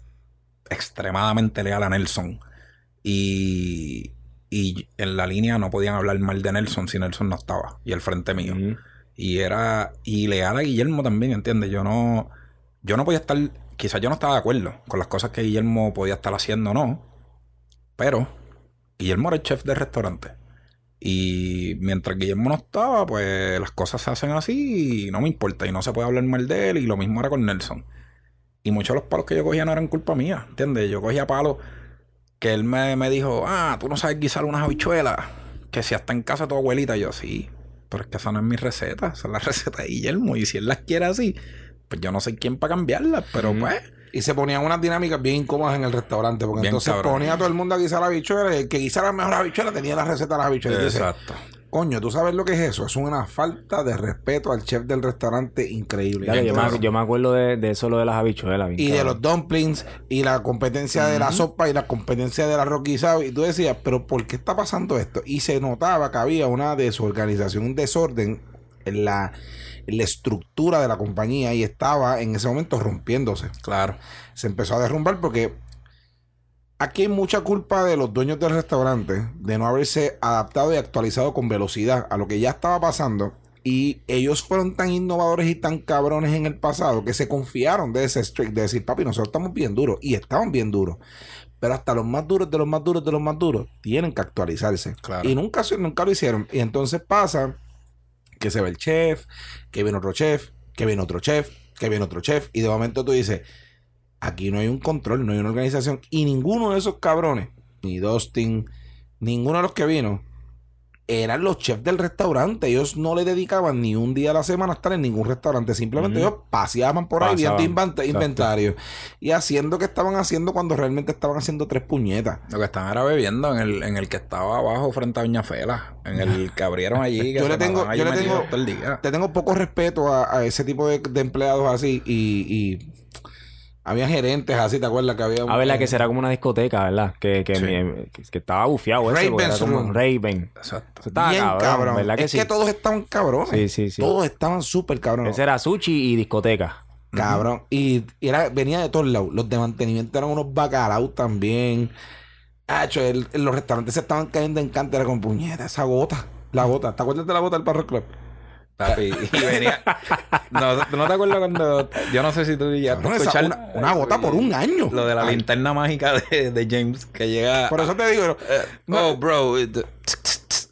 extremadamente leal a Nelson. Y. Y en la línea no podían hablar mal de Nelson si Nelson no estaba. Y el frente mío. Y era. Y leal a Guillermo también, ¿entiendes? Yo no. Yo no podía estar. Quizás yo no estaba de acuerdo con las cosas que Guillermo podía estar haciendo o no. Pero. Guillermo era el chef del restaurante. Y mientras Guillermo no estaba, pues las cosas se hacen así y no me importa. Y no se puede hablar mal de él. Y lo mismo era con Nelson. Y muchos de los palos que yo cogía no eran culpa mía, ¿entiendes? Yo cogía palos que él me, me dijo, ah, tú no sabes guisar unas habichuelas. Que si hasta en casa tu abuelita, yo sí. Pero es que esa no es mi receta, esa es la receta de Guillermo. Y si él las quiere así, pues yo no sé quién para cambiarlas, pero pues. Y se ponían unas dinámicas bien incómodas en el restaurante. Porque Bien entonces cabrón. ponía a todo el mundo a guisar habichuelas. Y el que guisara mejor habichuelas tenía la receta de las habichuelas. Exacto. Coño, ¿tú sabes lo que es eso? Es una falta de respeto al chef del restaurante increíble. Yo, me, yo me acuerdo de, de eso lo de las habichuelas. y de los dumplings y la competencia de la sopa y la competencia del arroz guisado. Y tú decías, pero ¿por qué está pasando esto? Y se notaba que había una desorganización, un desorden en la, en la estructura de la compañía y estaba en ese momento rompiéndose. Claro. Se empezó a derrumbar porque aquí hay mucha culpa de los dueños del restaurante de no haberse adaptado y actualizado con velocidad a lo que ya estaba pasando Y ellos fueron tan innovadores y tan cabrones en el pasado que se confiaron de ese streak, de decir, papi, nosotros estamos bien duros. Y estaban bien duros. Pero hasta los más duros de los más duros de los más duros tienen que actualizarse. Claro. Y nunca, nunca lo hicieron. Y entonces pasa que se ve el chef, que viene otro chef, que viene otro chef, que viene otro chef. Y de momento tú dices, aquí no hay un control, no hay una organización. Y ninguno de esos cabrones, ni Dustin, ninguno de los que vino, eran los chefs del restaurante. Ellos no le dedicaban ni un día a la semana a estar en ningún restaurante. Simplemente ellos paseaban por ahí viendo exacto. inventario. Y haciendo que estaban haciendo cuando realmente estaban haciendo tres puñetas. Lo que estaban era bebiendo en el, en el que estaba abajo frente a Doña Fela. En el que abrieron allí. Que Yo le tengo- yo le tengo-. Te tengo poco respeto a, a ese tipo de, de empleados así. Y, y había gerentes así, ¿te acuerdas? Que había un- A ver, la que será como una discoteca, ¿verdad? Que, que, Sí. mi- que- que estaba bufiado ese, era Raven's como Room. Raven. Exacto. Eso estaba bien cabrón, cabrón. ¿verdad que es sí? que todos estaban cabrones. Sí, sí, sí. Todos estaban súper cabrones. Ese era sushi y discoteca. Cabrón. Y, y era, venía de todos lados. Los de mantenimiento eran unos bacalaos también. Hacho, los restaurantes se estaban cayendo en cántara con puñetas. Esa gota. La gota. ¿Te acuerdas de la gota del Barro Club? Papi, y venía. No, ¿no te acuerdas cuando.? Yo no sé si tú ya Cabrón, esa- una, una gota por un año. Lo de la Ay, linterna mágica de, de James que llega. Por eso te digo. Oh, bro. it-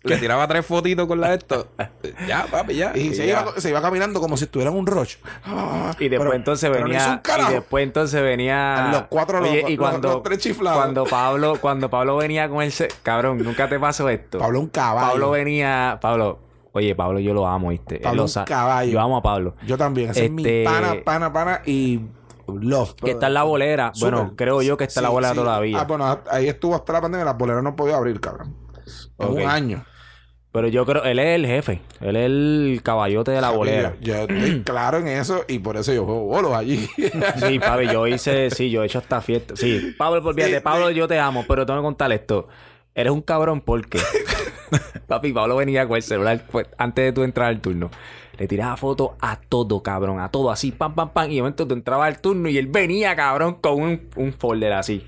Le tiraba tres fotitos con la de esto. Ya, papi, ya. Y se ya. iba, se iba caminando como si estuviera en un rush. Y después Pero- entonces no venía. y después entonces venía. Los cuatro, los- Oye, los- y cuando, los tres chiflados. Cuando Pablo, cuando Pablo venía con el. se- Cabrón, nunca te pasó esto. Pablo un caballo. Pablo venía. Pablo. Oye, Pablo, yo lo amo, ¿viste? Pablo un sa- caballo. Yo amo a Pablo. Yo también. Ese es mi Este- pana, pana, pana y love. Que está en la bolera. Bueno, creo yo que está en la bolera sí. todavía. Ah, bueno, ahí estuvo hasta la pandemia. Las boleras no podía abrir, cabrón. Un año. Pero yo creo, él es el jefe. Él es el caballote de la bolera. Yo, estoy claro en eso y por eso yo juego bolos allí. Sí, papi, yo hice, sí, yo he hecho esta fiesta. Sí, Pablo, olvídate, Sí, Pablo, yo te amo, pero tengo que contar esto. Eres un cabrón porque, papi, Pablo venía con el celular pues, antes de tú entrar al turno. Le tiraba fotos a todo, cabrón, a todo, así, pam, pam, pam. Y de momento tú entrabas al turno y él venía, cabrón, con un, un folder así.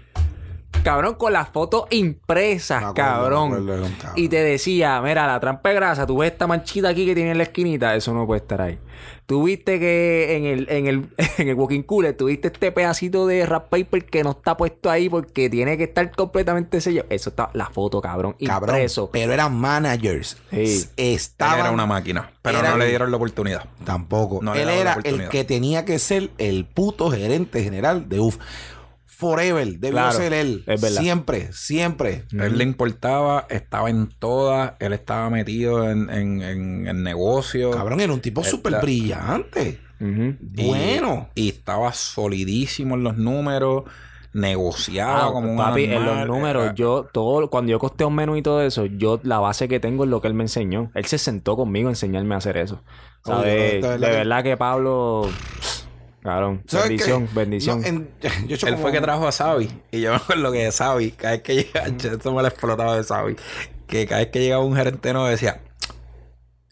Cabrón, con las fotos impresas, acuerdo, cabrón. acuerdo, cabrón. Y te decía, mira, la trampa de grasa, tú ves esta manchita aquí que tiene en la esquinita, eso no puede estar ahí. Tú viste que en el, en el, en el walking cooler tuviste este pedacito de rap paper que no está puesto ahí porque tiene que estar completamente sellado. Eso está la foto, cabrón. cabrón. Impreso. Pero eran managers. Sí. Él era una máquina. Pero Era- no le dieron la oportunidad. Tampoco. No le Él era el oportunidad. que tenía que ser el puto gerente general de UF. Forever. Debió Claro, ser él. es verdad. Siempre, siempre. A él le importaba, estaba en todas, él estaba metido en, en, en el negocio. Cabrón, era un tipo súper brillante. Bueno. Y estaba solidísimo en los números, negociaba Ah, como un papi, en los números, Era- yo, todo, cuando yo costeo un menú y todo eso, yo, la base que tengo es lo que él me enseñó. Él se sentó conmigo a enseñarme a hacer eso. Oye, ¿Sabes? de de, verdad que- verdad que Pablo, ¿Sabes bendición, qué? bendición. No, en- yo he hecho Él como- fue que trajo a Sabi. Y yo me acuerdo que Sabi, cada vez que llegaba, esto me lo explotaba de Sabi, que cada vez que llegaba un gerente nuevo decía,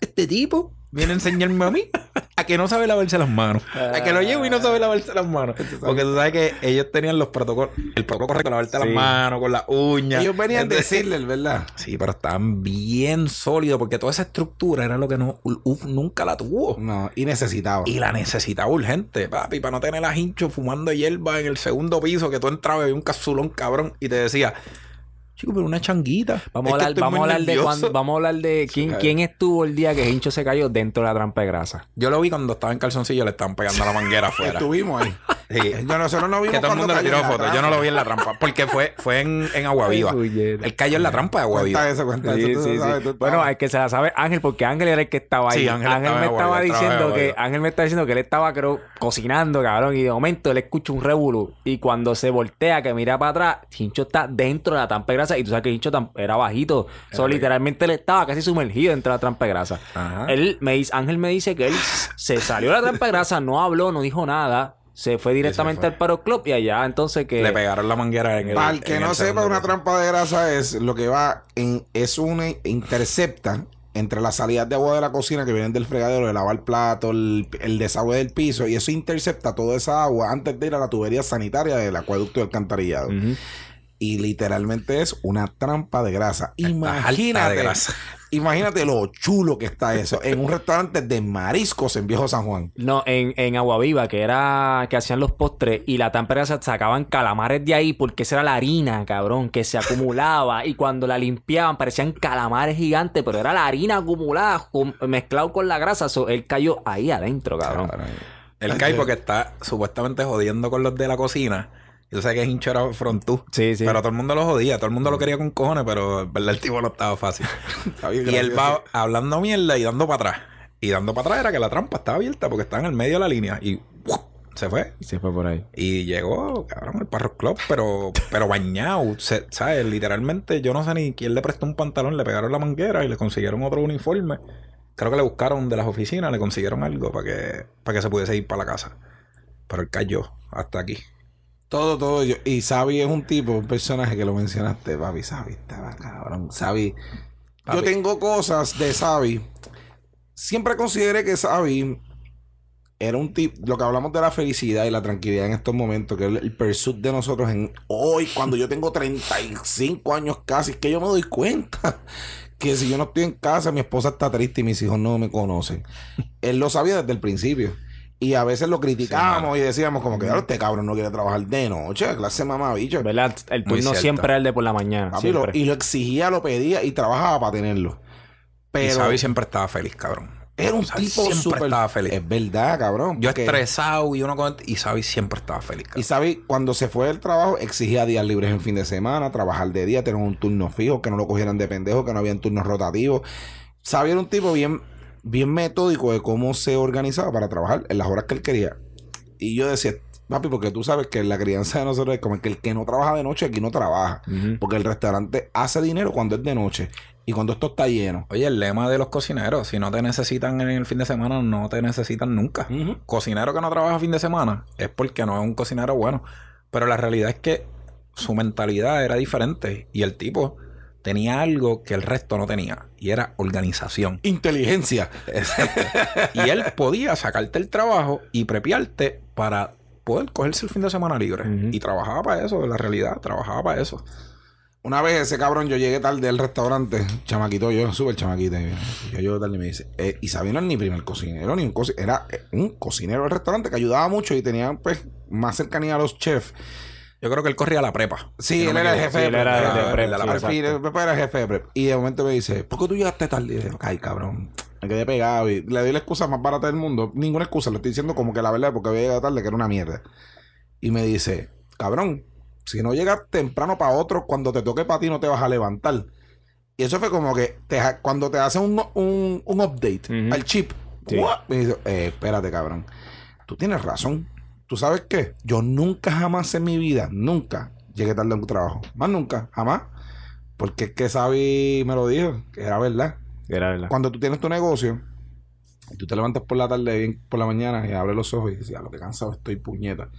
este tipo viene a enseñarme a mí a que no sabe lavarse las manos. A que lo llevo y no sabe lavarse las manos. Porque tú sabes que ellos tenían los protocolos, el protocolo correcto, lavarte las Sí. manos con las uñas. Ellos venían a Entonces, decirle, ¿verdad? Sí, pero estaban bien sólidos porque toda esa estructura era lo que no, UF nunca la tuvo. No, y necesitaba. Y la necesitaba urgente, papi, para no tener a Hincho fumando hierba en el segundo piso que tú entrabas y había un capsulón cabrón y te decía, chico, pero una changuita. Vamos a Es hablar, vamos a hablar de nervioso". cuando, vamos a hablar de quién, quién estuvo el día que Hincho se cayó dentro de la trampa de grasa. Yo lo vi cuando estaba en calzoncillo, le estaban pegando la manguera afuera. Estuvimos ahí. Sí. Yo, nosotros no vimos Que todo el mundo le tiró fotos. Yo no lo vi en la trampa. Porque fue, fue en, en Agua Viva. Él cayó en la trampa de Agua Cuenta Viva. eso, cuenta Sí, eso. tú sí, sabes, sí. tú Bueno, hay que se la sabe Ángel, porque Ángel era el que estaba ahí. Sí, Ángel estaba me estaba diciendo que. Ángel me estaba diciendo que él estaba, creo, cocinando, cabrón, y de momento él escucha un revolú. Y cuando se voltea, que mira para atrás, Hincho está dentro de la trampa de grasa. Y tú sabes que Hincho tam- era bajito. So, literalmente él estaba casi sumergido dentro de la trampa de grasa. Ajá. Él me dice, Ángel me dice que él se salió de la trampa de grasa, no habló, no dijo nada. Se fue directamente fue. al Paro Club y allá entonces que... Le pegaron la manguera en el. Para el que no el sepa, una trampa de grasa es lo que va en. Es una intercepta entre las salidas de agua de la cocina que vienen del fregadero, de lavar plato, el, el desagüe del piso, y eso intercepta toda esa agua antes de ir a la tubería sanitaria del acueducto y alcantarillado. Y literalmente es una trampa de grasa. Está Imagínate. de grasa. Imagínate lo chulo que está eso. En un restaurante de mariscos en Viejo San Juan. No, en, en Agua Viva, que era que hacían los postres y la támpera se sacaban calamares de ahí porque esa era la harina, cabrón, que se acumulaba y cuando la limpiaban parecían calamares gigantes, pero era la harina acumulada con- mezclado con la grasa. So, él cayó ahí adentro, cabrón. El Kai porque está supuestamente jodiendo con los de la cocina. Yo sé que es hincho era frontú. Sí, sí. Pero todo el mundo lo jodía. Todo el mundo lo quería con cojones, pero en verdad el tipo no estaba fácil. Y él va hablando mierda y dando para atrás. Y dando para atrás era que la trampa estaba abierta porque estaba en el medio de la línea. Y se fue. Se fue por ahí. Y llegó, cabrón, el Parro Club, pero, pero bañado. Se- ¿Sabes? Literalmente, yo no sé ni quién le prestó un pantalón, le pegaron la manguera y le consiguieron otro uniforme. Creo que le buscaron de las oficinas, le consiguieron algo para que, para que se pudiese ir para la casa. Pero él cayó hasta aquí. Todo, todo. Yo, y Sabi es un tipo, un personaje que lo mencionaste, papi. Sabi estaba cabrón. Sabi. Yo tengo cosas de Sabi. Siempre consideré que Sabi era un tipo. Lo que hablamos de la felicidad y la tranquilidad en estos momentos, que es el pursuit de nosotros en hoy, cuando yo tengo 35 años casi, es que yo me doy cuenta que si yo no estoy en casa, mi esposa está triste y mis hijos no me conocen. Él lo sabía desde el principio. Y a veces lo criticábamos y decíamos como que, claro, este cabrón no quiere trabajar de noche, clase mamá, bicho. ¿Verdad? El turno siempre era el de por la mañana. Papi, lo- y lo exigía, lo pedía y trabajaba para tenerlo. y Pero Xavi siempre estaba feliz, cabrón. era un Xavi tipo siempre súper... estaba feliz. Es verdad, cabrón. Yo porque- estresado y uno con... Y Xavi siempre estaba feliz, Y cabrón. Sabi, cuando se fue del trabajo, exigía días libres en fin de semana, trabajar de día, tener un turno fijo, que no lo cogieran de pendejo, que no habían turnos rotativos. Sabi era un tipo bien, bien metódico de cómo se organizaba para trabajar en las horas que él quería. Y yo decía, papi, porque tú sabes que la crianza de nosotros es como que el que no trabaja de noche aquí no trabaja. Porque el restaurante hace dinero cuando es de noche y cuando esto está lleno. Oye, el lema de los cocineros, si no te necesitan en el fin de semana, no te necesitan nunca. Cocinero que no trabaja fin de semana es porque no es un cocinero bueno. Pero la realidad es que su mentalidad era diferente y el tipo tenía algo que el resto no tenía y era organización. Inteligencia. Exacto. y él podía sacarte el trabajo y prepiarte para poder cogerse el fin de semana libre. Y trabajaba para eso, la realidad, trabajaba para eso. Una vez ese cabrón, yo llegué tarde al restaurante, chamaquito, yo, súper chamaquito. Yo llego tarde y me dice, eh, y Sabino no es ni primer cocinero, ni un cocinero, era eh, un cocinero del restaurante que ayudaba mucho y tenía pues más cercanía a los chefs. Yo creo que él corría la prepa. Sí, Si él era el equivoco. jefe Sí, de él era prep. de prep, el- sí, el era jefe de prep. Y de momento me dice, ¿por qué tú llegaste tarde? Y yo, ay, cabrón. Me quedé pegado y le doy la excusa más barata del mundo. Ninguna excusa, le estoy diciendo como que la verdad porque había llegado tarde, que era una mierda. Y me dice, cabrón, si no llegas temprano para otro, cuando te toque para ti no te vas a levantar. Y eso fue como que te cuando te hacen un, un, un update al chip, me dice, eh, espérate, cabrón. Tú tienes razón. ¿Tú sabes qué? Yo nunca jamás en mi vida, nunca llegué tarde a un trabajo. Más nunca, jamás. Porque es que Sabi me lo dijo, que era verdad. Era verdad. Cuando tú tienes tu negocio, y tú te levantas por la tarde, bien por la mañana, y abres los ojos y dices, a lo que cansado estoy, puñeta.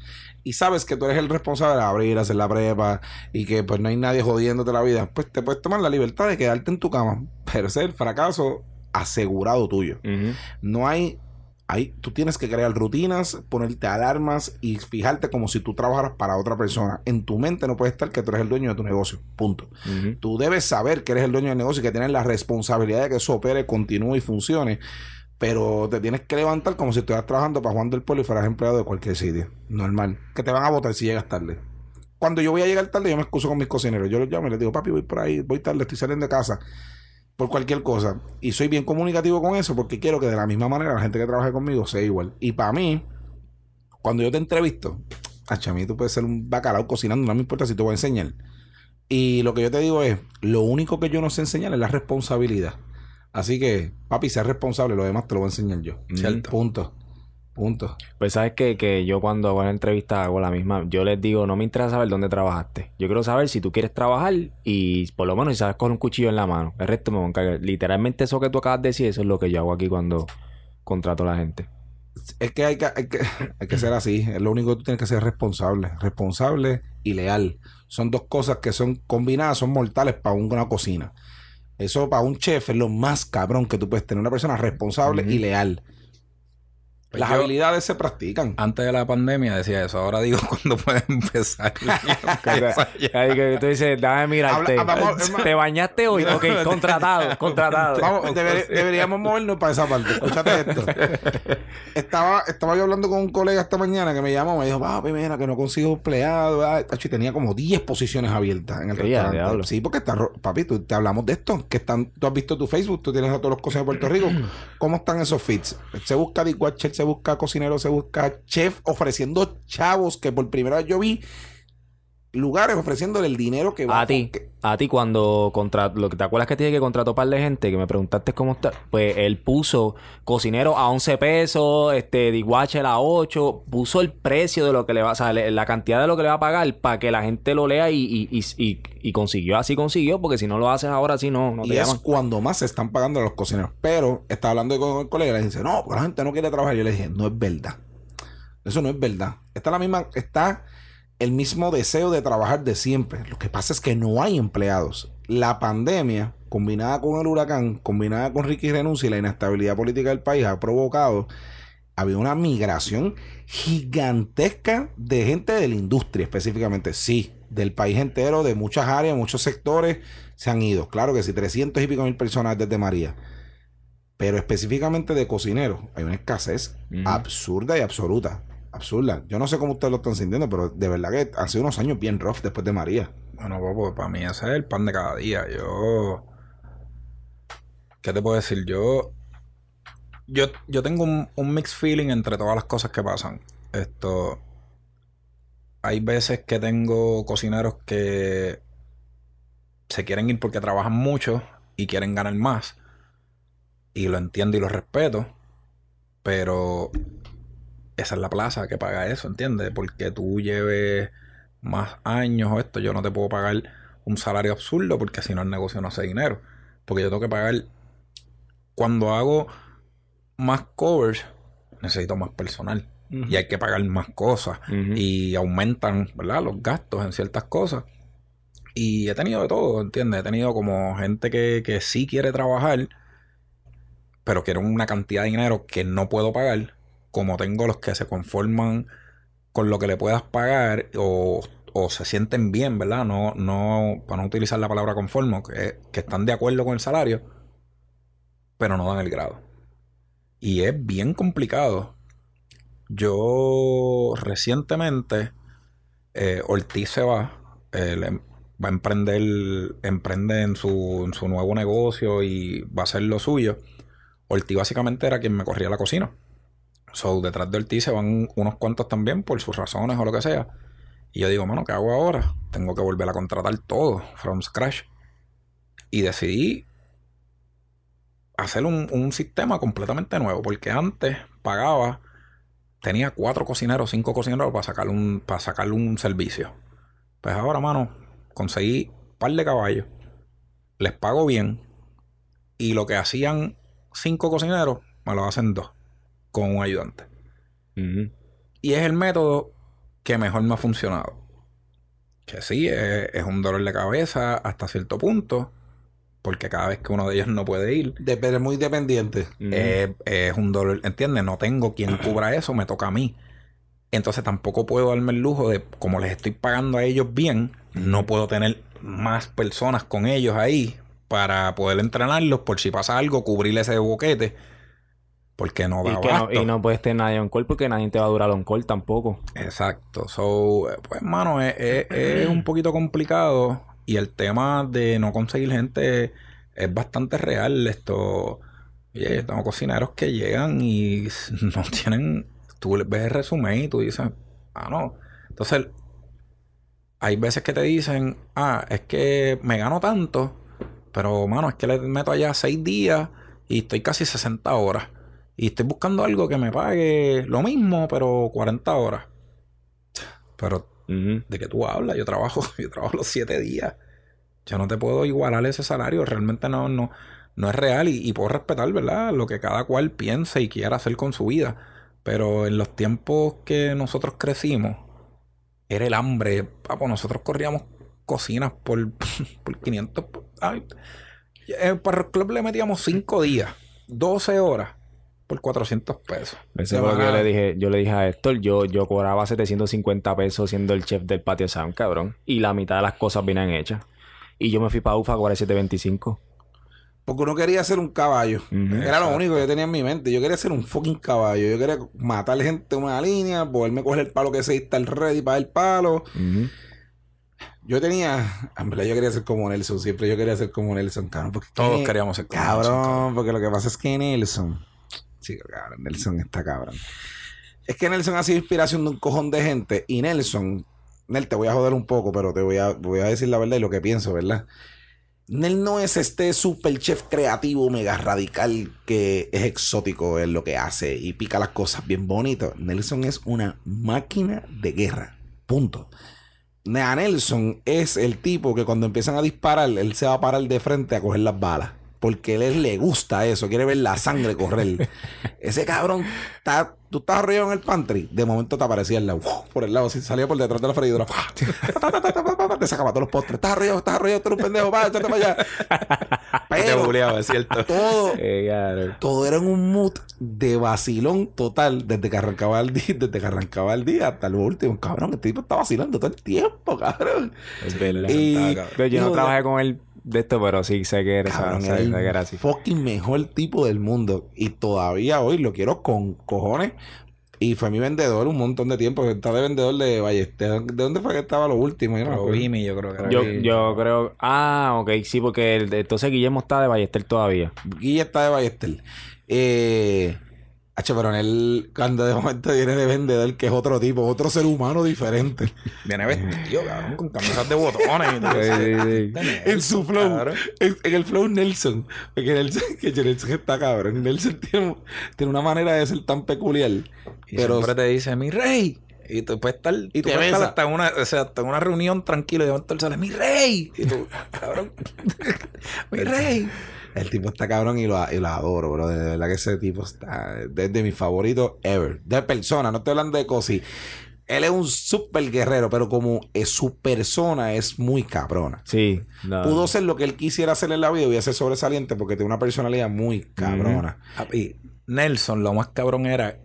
Y sabes que tú eres el responsable de abrir, hacer la prepa, y que pues no hay nadie jodiéndote la vida, pues te puedes tomar la libertad de quedarte en tu cama. Pero ese es el fracaso asegurado tuyo. No hay, hay, tú tienes que crear rutinas, ponerte alarmas y fijarte como si tú trabajaras para otra persona. En tu mente no puede estar que tú eres el dueño de tu negocio. Punto. Tú debes saber que eres el dueño del negocio y que tienes la responsabilidad de que eso opere, continúe y funcione. Pero te tienes que levantar como si estuvieras trabajando para Juan del Pueblo y fueras empleado de cualquier sitio. Normal. Que te van a votar si llegas tarde. Cuando yo voy a llegar tarde, yo me excuso con mis cocineros. Yo los llamo y les digo, papi, voy por ahí, voy tarde, estoy saliendo de casa. Por cualquier cosa. Y soy bien comunicativo con eso porque quiero que de la misma manera la gente que trabaje conmigo sea igual. Y para mí, cuando yo te entrevisto, a mí tú puedes ser un bacalao cocinando, no me importa si te voy a enseñar. Y lo que yo te digo es, lo único que yo no sé enseñar es la responsabilidad. Así que, papi, sé responsable, lo demás te lo voy a enseñar yo. Cierto. Punto. Punto. Pues sabes que, que yo cuando hago la entrevista hago la misma. Yo les digo, no me interesa saber dónde trabajaste. Yo quiero saber si tú quieres trabajar y por lo menos si sabes coger un cuchillo en la mano. El resto me voy a encargar. Literalmente eso que tú acabas de decir, eso es lo que yo hago aquí cuando contrato a la gente. Es que hay que, hay que, hay que ser así. Es lo único que tú tienes que ser responsable. Responsable y leal. Son dos cosas que son combinadas, son mortales para una cocina. Eso para un chef es lo más cabrón que tú puedes tener. Una persona responsable y leal. Pues Las yo- habilidades se practican. Antes de la pandemia decía eso. Ahora digo cuándo puedes empezar. Ahí que tú dices, dame mirarte. Habla- vamos. ¿Te bañaste hoy? Ok, contratado, contratado. Vamos, deber- deberíamos movernos para esa parte. Escúchate esto. Estaba, estaba yo hablando con un colega esta mañana que me llamó. Me dijo, papi, mira, que no consigo empleado. y tenía como 10 posiciones abiertas en el ya, restaurante. diablo. Sí, porque está, papi, tú, te hablamos de esto. Que están, tú has visto tu Facebook, tú tienes a todos los cocineros de Puerto Rico. ¿Cómo están esos feeds? Se busca dishwasher, se busca cocinero, se busca chef ofreciendo chavos que por primera vez yo vi lugares ofreciéndole el dinero que va A ti, que- a ti cuando contra, lo que te acuerdas que dije que contrató un par de gente que me preguntaste cómo está, pues él puso cocinero a 11 pesos, este dishwasher a 8, puso el precio de lo que le va, o sea, le- la cantidad de lo que le va a pagar para que la gente lo lea y, y, y, consiguió, así consiguió, porque si no lo haces ahora, así no, no te Y es llaman. cuando más se están pagando a los cocineros. Pero estaba hablando con el colega y le dice, no, porque la gente no quiere trabajar. Yo le dije, no es verdad. Eso no es verdad. Está la misma, está el mismo deseo de trabajar de siempre. Lo que pasa es que no hay empleados. La pandemia, combinada con el huracán, combinada con Ricky Renuncia y la inestabilidad política del país, ha provocado había una migración gigantesca de gente de la industria específicamente. Sí, del país entero, de muchas áreas, muchos sectores se han ido. Claro que sí, 300 y pico mil personas desde María. Pero específicamente de cocineros, hay una escasez absurda y absoluta. Absurda. Yo no sé cómo ustedes lo están sintiendo, pero de verdad que sido unos años bien rough después de María. Bueno, pues para mí ese es el pan de cada día. Yo. ¿Qué te puedo decir? Yo. Yo, yo tengo un, un mixed feeling entre todas las cosas que pasan. Esto. Hay veces que tengo cocineros que se quieren ir porque trabajan mucho y quieren ganar más. Y lo entiendo y lo respeto. Pero esa es la plaza que paga eso, ¿entiendes? Porque tú lleves más años o esto, yo no te puedo pagar un salario absurdo porque si no el negocio no hace dinero. Porque yo tengo que pagar. Cuando hago más covers, necesito más personal. Y hay que pagar más cosas. Y aumentan, ¿verdad? Los gastos en ciertas cosas. Y he tenido de todo, ¿entiendes? He tenido como gente que, que sí quiere trabajar, pero quiere una cantidad de dinero que no puedo pagar. Como tengo los que se conforman con lo que le puedas pagar o, o se sienten bien, ¿verdad? No, no, para no utilizar la palabra conformo, que, que están de acuerdo con el salario, pero no dan el grado. Y es bien complicado. Yo recientemente, eh, Ortiz se va, em- va a emprender, emprende en su, en su nuevo negocio y va a hacer lo suyo. Ortiz básicamente era quien me corría la cocina. So, detrás de Ortiz se van unos cuantos también por sus razones o lo que sea. Y yo digo, mano, ¿qué hago ahora? Tengo que volver a contratar todo, from scratch. Y decidí hacer un, un sistema completamente nuevo, porque antes pagaba, tenía cuatro cocineros, cinco cocineros para sacarle un, para sacarle un servicio. Pues ahora, mano, conseguí un par de caballos, les pago bien, y lo que hacían cinco cocineros, me lo hacen dos, con un ayudante. Y es el método que mejor me ha funcionado. Que sí, es, es un dolor de cabeza hasta cierto punto, porque cada vez que uno de ellos no puede ir, De, pero es muy dependiente. Eh, es un dolor, ¿entiendes? No tengo quien cubra eso, me toca a mí. Entonces tampoco puedo darme el lujo de, como les estoy pagando a ellos bien, no puedo tener más personas con ellos ahí para poder entrenarlos por si pasa algo, cubrir ese boquete, porque no da y, que no, abasto. y no puedes tener nadie on call porque nadie te va a durar on call tampoco. Exacto. So, eh, pues, mano, es, es- es un poquito complicado. Y el tema de no conseguir gente es bastante real. Esto. Oye, yo tengo cocineros que llegan y no tienen. Tú ves el resumen y tú dices, ah, no. Entonces, hay veces que te dicen, ah, es que me gano tanto, pero, mano, es que le meto allá seis días y estoy casi 60 horas. Y estoy buscando algo que me pague lo mismo, pero 40 horas. Pero. ¿de qué tú hablas? Yo trabajo, yo trabajo los 7 días. Yo no te puedo igualar ese salario. Realmente no, no, no es real. Y, y puedo respetar, ¿verdad? Lo que cada cual piense y quiera hacer con su vida. Pero en los tiempos que nosotros crecimos, era el hambre. Papo, nosotros corríamos cocinas por, por 500. Ay, eh, para el club le metíamos 5 días, 12 horas. Por 400 pesos. Eso fue lo que yo le dije, yo le dije a Héctor, yo, yo cobraba 750 pesos siendo el chef del patio Sound, cabrón. Y la mitad de las cosas vienen hechas. Y yo me fui para UFA a cobrar 725. Porque uno quería ser un caballo. Era lo único que yo tenía en mi mente. Yo quería ser un fucking caballo. Yo quería matar gente en una línea, poderme coger el palo que se está el ready para el palo. Yo tenía, en verdad yo quería ser como Nelson, siempre yo quería ser como Nelson, cabrón. Porque Todos queríamos ser como cabrón, Nelson, porque lo que pasa es que Nelson, sí, cabrón, Nelson está cabrón. Es que Nelson ha sido inspiración de un cojón de gente y Nelson, Nel, te voy a joder un poco, pero te voy a, voy a decir la verdad y lo que pienso, ¿verdad? Nel no es este super chef creativo, mega radical, que es exótico en lo que hace y pica las cosas bien bonito. Nelson es una máquina de guerra. Punto. Nelson es el tipo que cuando empiezan a disparar, él se va a parar de frente a coger las balas. Porque a él le gusta eso, quiere ver la sangre correr. Ese cabrón, está, tú estás arrollado en el pantry, de momento te aparecía el lado, ¡uf! por el lado, así salía por detrás de la freidora, te sacaba todos los postres, estás arrollado, estás arrollado, tú eres un pendejo, va, échate para allá. Te buleaba, es cierto. todo, Eh, todo era en un mood de vacilón total desde que arrancaba el día, desde que arrancaba el día hasta lo último. Cabrón, este tipo está vacilando todo el tiempo, cabrón. Es verdad. Y- Pero yo no de- trabajé con él de esto, pero sí sé que Cabrón, sé el que era así. fucking mejor tipo del mundo. Y todavía hoy lo quiero con cojones. Y fue mi vendedor un montón de tiempo. Está de vendedor de Ballester. ¿De dónde fue que estaba lo último? Yo no me acuerdo. Provimi, yo creo que era. Yo, que- yo creo... Ah, ok, sí, porque el- entonces Guillermo está de Ballester todavía. Guilla está de Ballester. Eh. Hacho, pero en él, cuando de momento viene de vendedor, que es otro tipo, otro ser humano diferente. Viene vestido, cabrón, con camisas de botones. y todo Sí, sí, sí. en su flow. Cabrón. En, el flow Nelson. Porque Nelson, que Nelson está cabrón. Nelson tiene, tiene una manera de ser tan peculiar. Y pero siempre te dice, mi rey. Y tú puedes estar, Y tú te puedes estar hasta en una, o sea, hasta una reunión tranquilo y de momento él sale, mi rey. Y tú, cabrón, mi rey. El tipo está cabrón y lo, y lo adoro, bro. De verdad que ese tipo está desde mis favoritos ever. De persona, no estoy hablando de cosi. Él es un super guerrero, pero como es su persona es muy cabrona. Sí. no. Pudo ser lo que él quisiera hacer en la vida y sobresaliente porque tiene una personalidad muy cabrona. Papi, Nelson, lo más cabrón era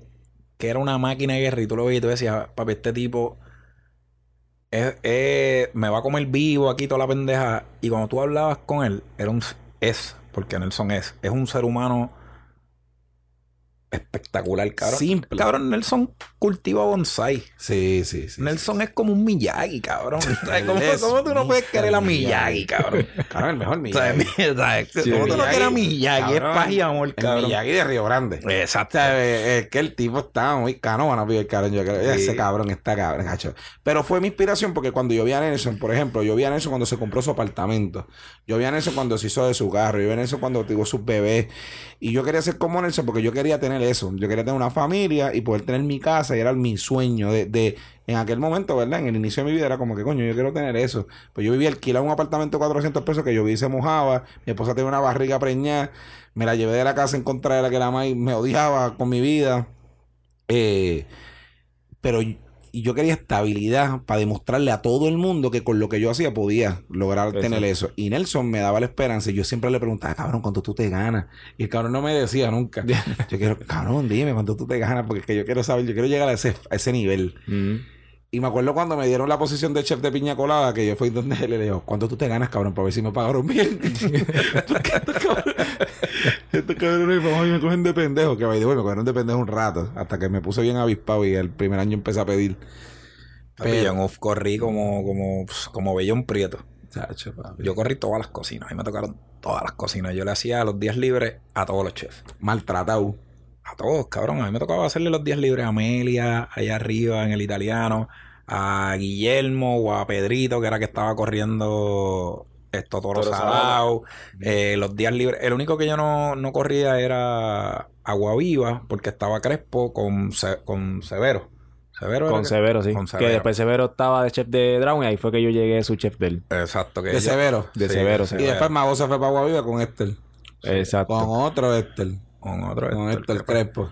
que era una máquina de guerra y tú lo veías y tú decías, papi, este tipo es- es- me va a comer vivo aquí toda la pendeja. Y cuando tú hablabas con él, era un es, porque Nelson es, es un ser humano espectacular, cabrón. Simple. Cabrón, Nelson cultiva bonsai. Sí, sí, sí. Nelson es como un Miyagi, cabrón. ¿Sabes? ¿Cómo, cómo tú no puedes querer a Miyagi. Cabrón? Cabrón, el mejor. Miyagi. ¿Sabes? Sí, ¿Cómo tú no quieres a Miyagi? Es paz y amor, El cabrón. Miyagi de Río Grande. Exacto. Eh, es que el tipo está muy canóbano, el cabrón. Yo creo, Sí. ese cabrón está cabrón, cacho. Pero fue mi inspiración porque cuando yo vi a Nelson, por ejemplo, yo vi a Nelson cuando se compró su apartamento. Yo vi a Nelson cuando se hizo de su carro. Yo vi a Nelson cuando tuvo sus bebés. Y yo quería ser como Nelson porque yo quería tener eso. Yo quería tener una familia y poder tener mi casa. Y era mi sueño de, de en aquel momento, ¿verdad? En el inicio de mi vida era como que, coño, yo quiero tener eso. Pues yo vivía alquilado un apartamento de 400 pesos que yo vi y se mojaba. Mi esposa tenía una barriga preñada. Me la llevé de la casa en contra de la que la madre me odiaba con mi vida. Eh, pero y- yo quería estabilidad para demostrarle a todo el mundo que con lo que yo hacía podía lograr Exacto. tener eso. Y Nelson me daba la esperanza. Y yo siempre le preguntaba, cabrón, ¿cuánto tú te ganas? Y el cabrón no me decía nunca. yo quiero, cabrón, dime cuánto tú te ganas, porque es que yo quiero saber, yo quiero llegar a ese, a ese nivel. Mm. Y me acuerdo cuando me dieron la posición de chef de piña colada, que yo fui donde él le digo, ¿cuánto tú te ganas, cabrón? Para ver si me pagaron bien. estos cabrones, estos cabrones, me cogen de pendejo. Que me cogieron de pendejo un rato, hasta que me puse bien avispado y el primer año empecé a pedir. Pero- yo corrí como, como, como Bellón Prieto. Chacho. Yo corrí todas las cocinas. A mí me tocaron todas las cocinas. Yo le hacía los días libres a todos los chefs. Maltratado. A todos, cabrón. A mí me tocaba hacerle los días libres a Amelia, allá arriba en el italiano, a Guillermo o a Pedrito, que era que estaba corriendo esto Toro, Toro Salado. Eh, los días libres. El único que yo no, no corría era Agua Viva, porque estaba Crespo con, Se- con Severo. Severo era Con que- Severo, sí. Con Que Severo. después Severo estaba de chef de Drown y ahí fue que yo llegué a su chef del. Exacto. Que De yo- severo. De Sí, Severo, de sí. Y después Mago se fue para Guaviva con Esther. Exacto. Con otro Esther. Con otro. Con Héctor, Esther que- Crespo.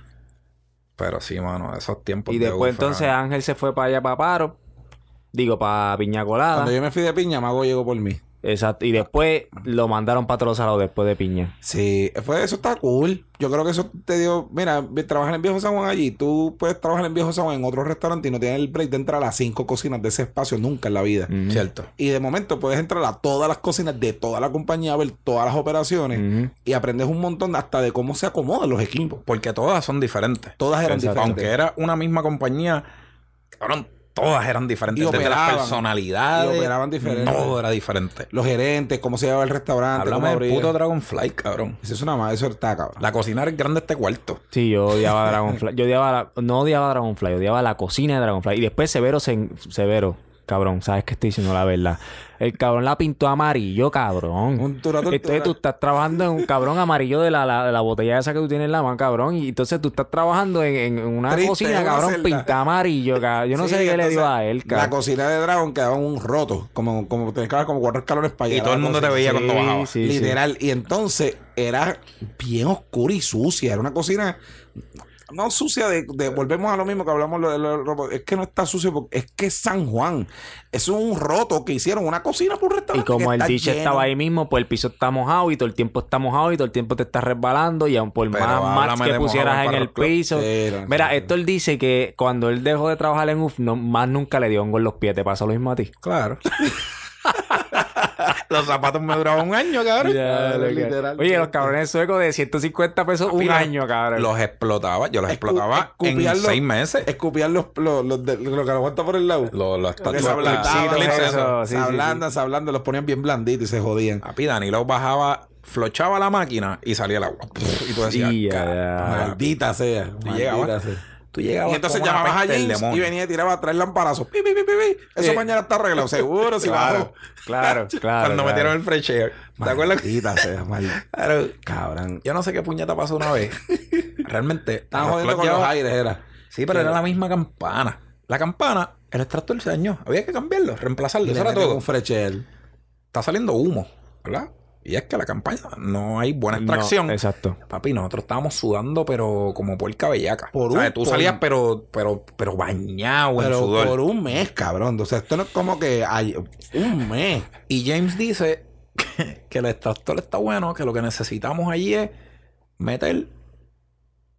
Pero sí, mano, esos tiempos. Y de después UFA, entonces Ángel se fue para allá, para Paro. Digo, para Piña Colada. Cuando yo me fui de piña, Mago llegó por mí. Exacto. Y después lo mandaron para todos lados después de piña. Sí, fue, eso está cool. Yo creo que eso te dio, mira, trabajar en Viejo San Juan allí, tú puedes trabajar en Viejo San Juan en otro restaurante y no tienes el break de entrar a las cinco cocinas de ese espacio nunca en la vida. Cierto. Y de momento puedes entrar a todas las cocinas de toda la compañía, ver todas las operaciones y aprendes un montón hasta de cómo se acomodan los equipos. Porque todas son diferentes. Todas eran Exacto. diferentes. Aunque era una misma compañía, cabrón, todas eran diferentes. Y Desde las operaban. personalidades. Y operaban diferente. Todo era diferente. Los gerentes, cómo se llevaba el restaurante, Háblame del puto Dragonfly, cabrón. Eso es una más, eso está cabrón. La cocina es grande de este cuarto. Sí, yo odiaba Dragonfly. Yo odiaba la... No odiaba Dragonfly, odiaba la cocina de Dragonfly. Y después Severo, se... Severo, cabrón, sabes que estoy diciendo la verdad. El cabrón la pintó amarillo, cabrón. Un tura, tura, Entonces tú estás trabajando en un cabrón amarillo de la, la, de la botella esa que tú tienes en la mano, cabrón. Y entonces tú estás trabajando en, en una Triste, cocina, una cabrón, pintada amarillo, cabrón. Yo no Sí, sé qué le dio a él, La cabrón. cocina de Dragon quedaba en un roto, como, como tenías que dar como cuatro escalones para Y llegar todo el la mundo te veía Sí, cuando bajaba. sí, sí. Literal. Y entonces era bien oscura y sucia. Era una cocina. No sucia de, de- volvemos a lo mismo que hablamos lo- lo- lo- es que no está sucio porque es que es San Juan es un roto que hicieron una cocina por un Y restaurante como que el lleno. estaba ahí mismo, pues el piso está mojado y todo el tiempo está mojado y todo el tiempo te está resbalando y aun por Pero más mats que pusieras en el piso. Mira, sí. Héctor dice que cuando él dejó de trabajar en UF, no, más nunca le dio hongo en los pies. ¿Te pasó lo mismo a ti? Claro. Los zapatos me duraban un año, cabrón. Ya, lo que- literal. Oye, los cabrones suecos de 150 pesos un año, cabrón. Los explotaba. Yo los Escu- explotaba en los- seis meses. escupían los, los, los de- lo que aguanta por el lado Los, los Lo que se los ponían bien blanditos y se jodían Papi, Danilo bajaba, flochaba la máquina y salía el agua. Y tú decías, Sí, ya, "Cara, ya. maldita sea maldita llegabas, sea. Tú llegabas Y entonces llamabas a James y venía y tiraba tres lamparazos. Pi, pi, pi. Eso Eh. mañana está arreglado, seguro, si Claro, claro, claro. Cuando claro. metieron el fresh air. ¿Te acuerdas? Sea. Claro. Cabrón. Yo no sé qué puñeta pasó una vez. Realmente. Estaban los jodiendo con los aires, era. Sí, pero era la misma campana. La campana, el extractor se dañó. Había que cambiarlo, reemplazarlo. Eso era todo. un frechel. Está saliendo humo, ¿verdad? Y es que la campaña no hay buena No, extracción. exacto. Papi, nosotros estábamos sudando, pero como por bellaca. Por O sea, un- tú por- salías, pero, pero, pero bañado en Pero sudor. por un mes, cabrón. O sea, esto no es como que hay un mes. Y James dice que, que el extractor está bueno, que lo que necesitamos allí es meter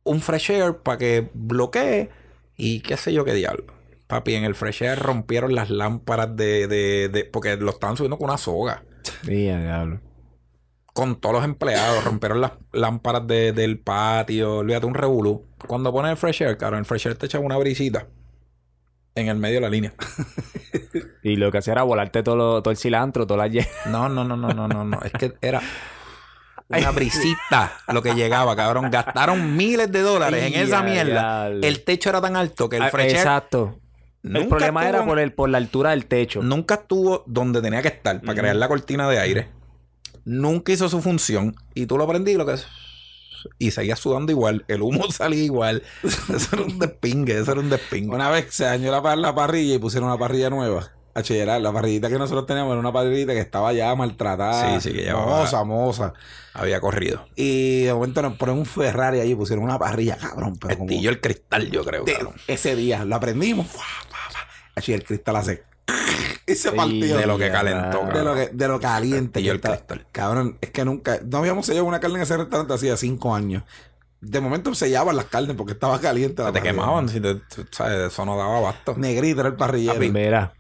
un fresh air para que bloquee y qué sé yo qué diablo. Papi, en el fresh air rompieron las lámparas de, de, de- porque lo estaban subiendo con una soga. Sí, diablo. Con todos los empleados, rompieron las lámparas de- del patio, olvídate un revolú. Cuando pones el fresh air, claro, el fresh air te echa una brisita en el medio de la línea. Y lo que hacía era volarte todo, lo- todo el cilantro, toda la No, no, no, no, no, no, no. Es que era una brisita lo que llegaba, cabrón. Gastaron miles de dólares en esa mierda. El techo era tan alto que el Ah, fresh air Exacto. nunca el problema era por, el, por la altura del techo. nunca estuvo donde tenía que estar para crear la cortina de aire. Nunca hizo su función. Y tú lo aprendí lo que es. Y seguía sudando igual. El humo salía igual. Eso era un despingue. Eso era un despingue. Una vez se dañó la, la parrilla y pusieron una parrilla nueva. A Cheyerar, la parrillita que nosotros teníamos era una parrillita que estaba ya maltratada. Sí, sí, que llevaba- Moza, moza. Había corrido. Y de momento nos ponen un Ferrari allí, pusieron una parrilla, cabrón. Pero como Estillo el cristal, yo creo, de- ese día lo aprendimos. el cristal hace. Y se partió. De lo que calentó, de lo, que, de lo caliente. Y el está. cristal. Cabrón, es que nunca. No habíamos sellado una carne en ese restaurante hacía cinco años. De momento sellaban las carnes porque estaba caliente. la Te parrilla. quemaban. Si te, tú sabes, eso no daba abasto. Negrito era el parrillero. Mira,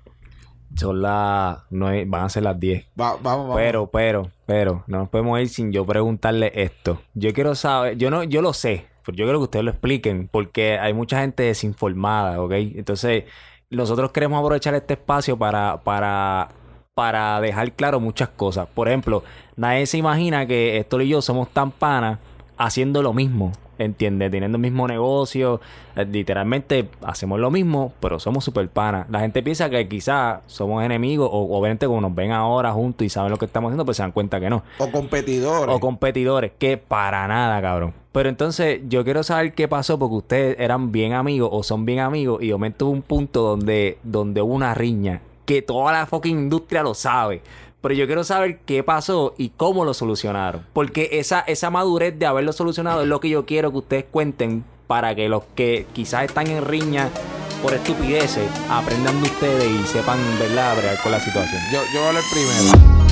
son las... nueve- van a ser las 10. Va- vamos, vamos. Pero, pero, pero, no nos podemos ir sin yo preguntarle esto. Yo quiero saber, yo no, yo lo sé, pero yo quiero que ustedes lo expliquen, porque hay mucha gente desinformada, ¿ok? Entonces, nosotros queremos aprovechar este espacio para, para, para dejar claro muchas cosas. Por ejemplo, nadie se imagina que Héctor y yo somos tan panas haciendo lo mismo. ¿Entiendes? Teniendo el mismo negocio. eh, Literalmente hacemos lo mismo, pero somos super panas. La gente piensa que quizás somos enemigos o obviamente como nos ven ahora juntos y saben lo que estamos haciendo, pues se dan cuenta que no. O competidores. O competidores, que para nada, cabrón. Pero entonces yo quiero saber qué pasó porque ustedes eran bien amigos o son bien amigos y de momento hubo un punto donde, donde hubo una riña que toda la fucking industria lo sabe. Pero yo quiero saber qué pasó y cómo lo solucionaron. Porque esa, esa madurez de haberlo solucionado es lo que yo quiero que ustedes cuenten para que los que quizás están en riña por estupideces aprendan de ustedes y sepan, ¿verdad?, con la situación. Yo, yo voy a hablar primero.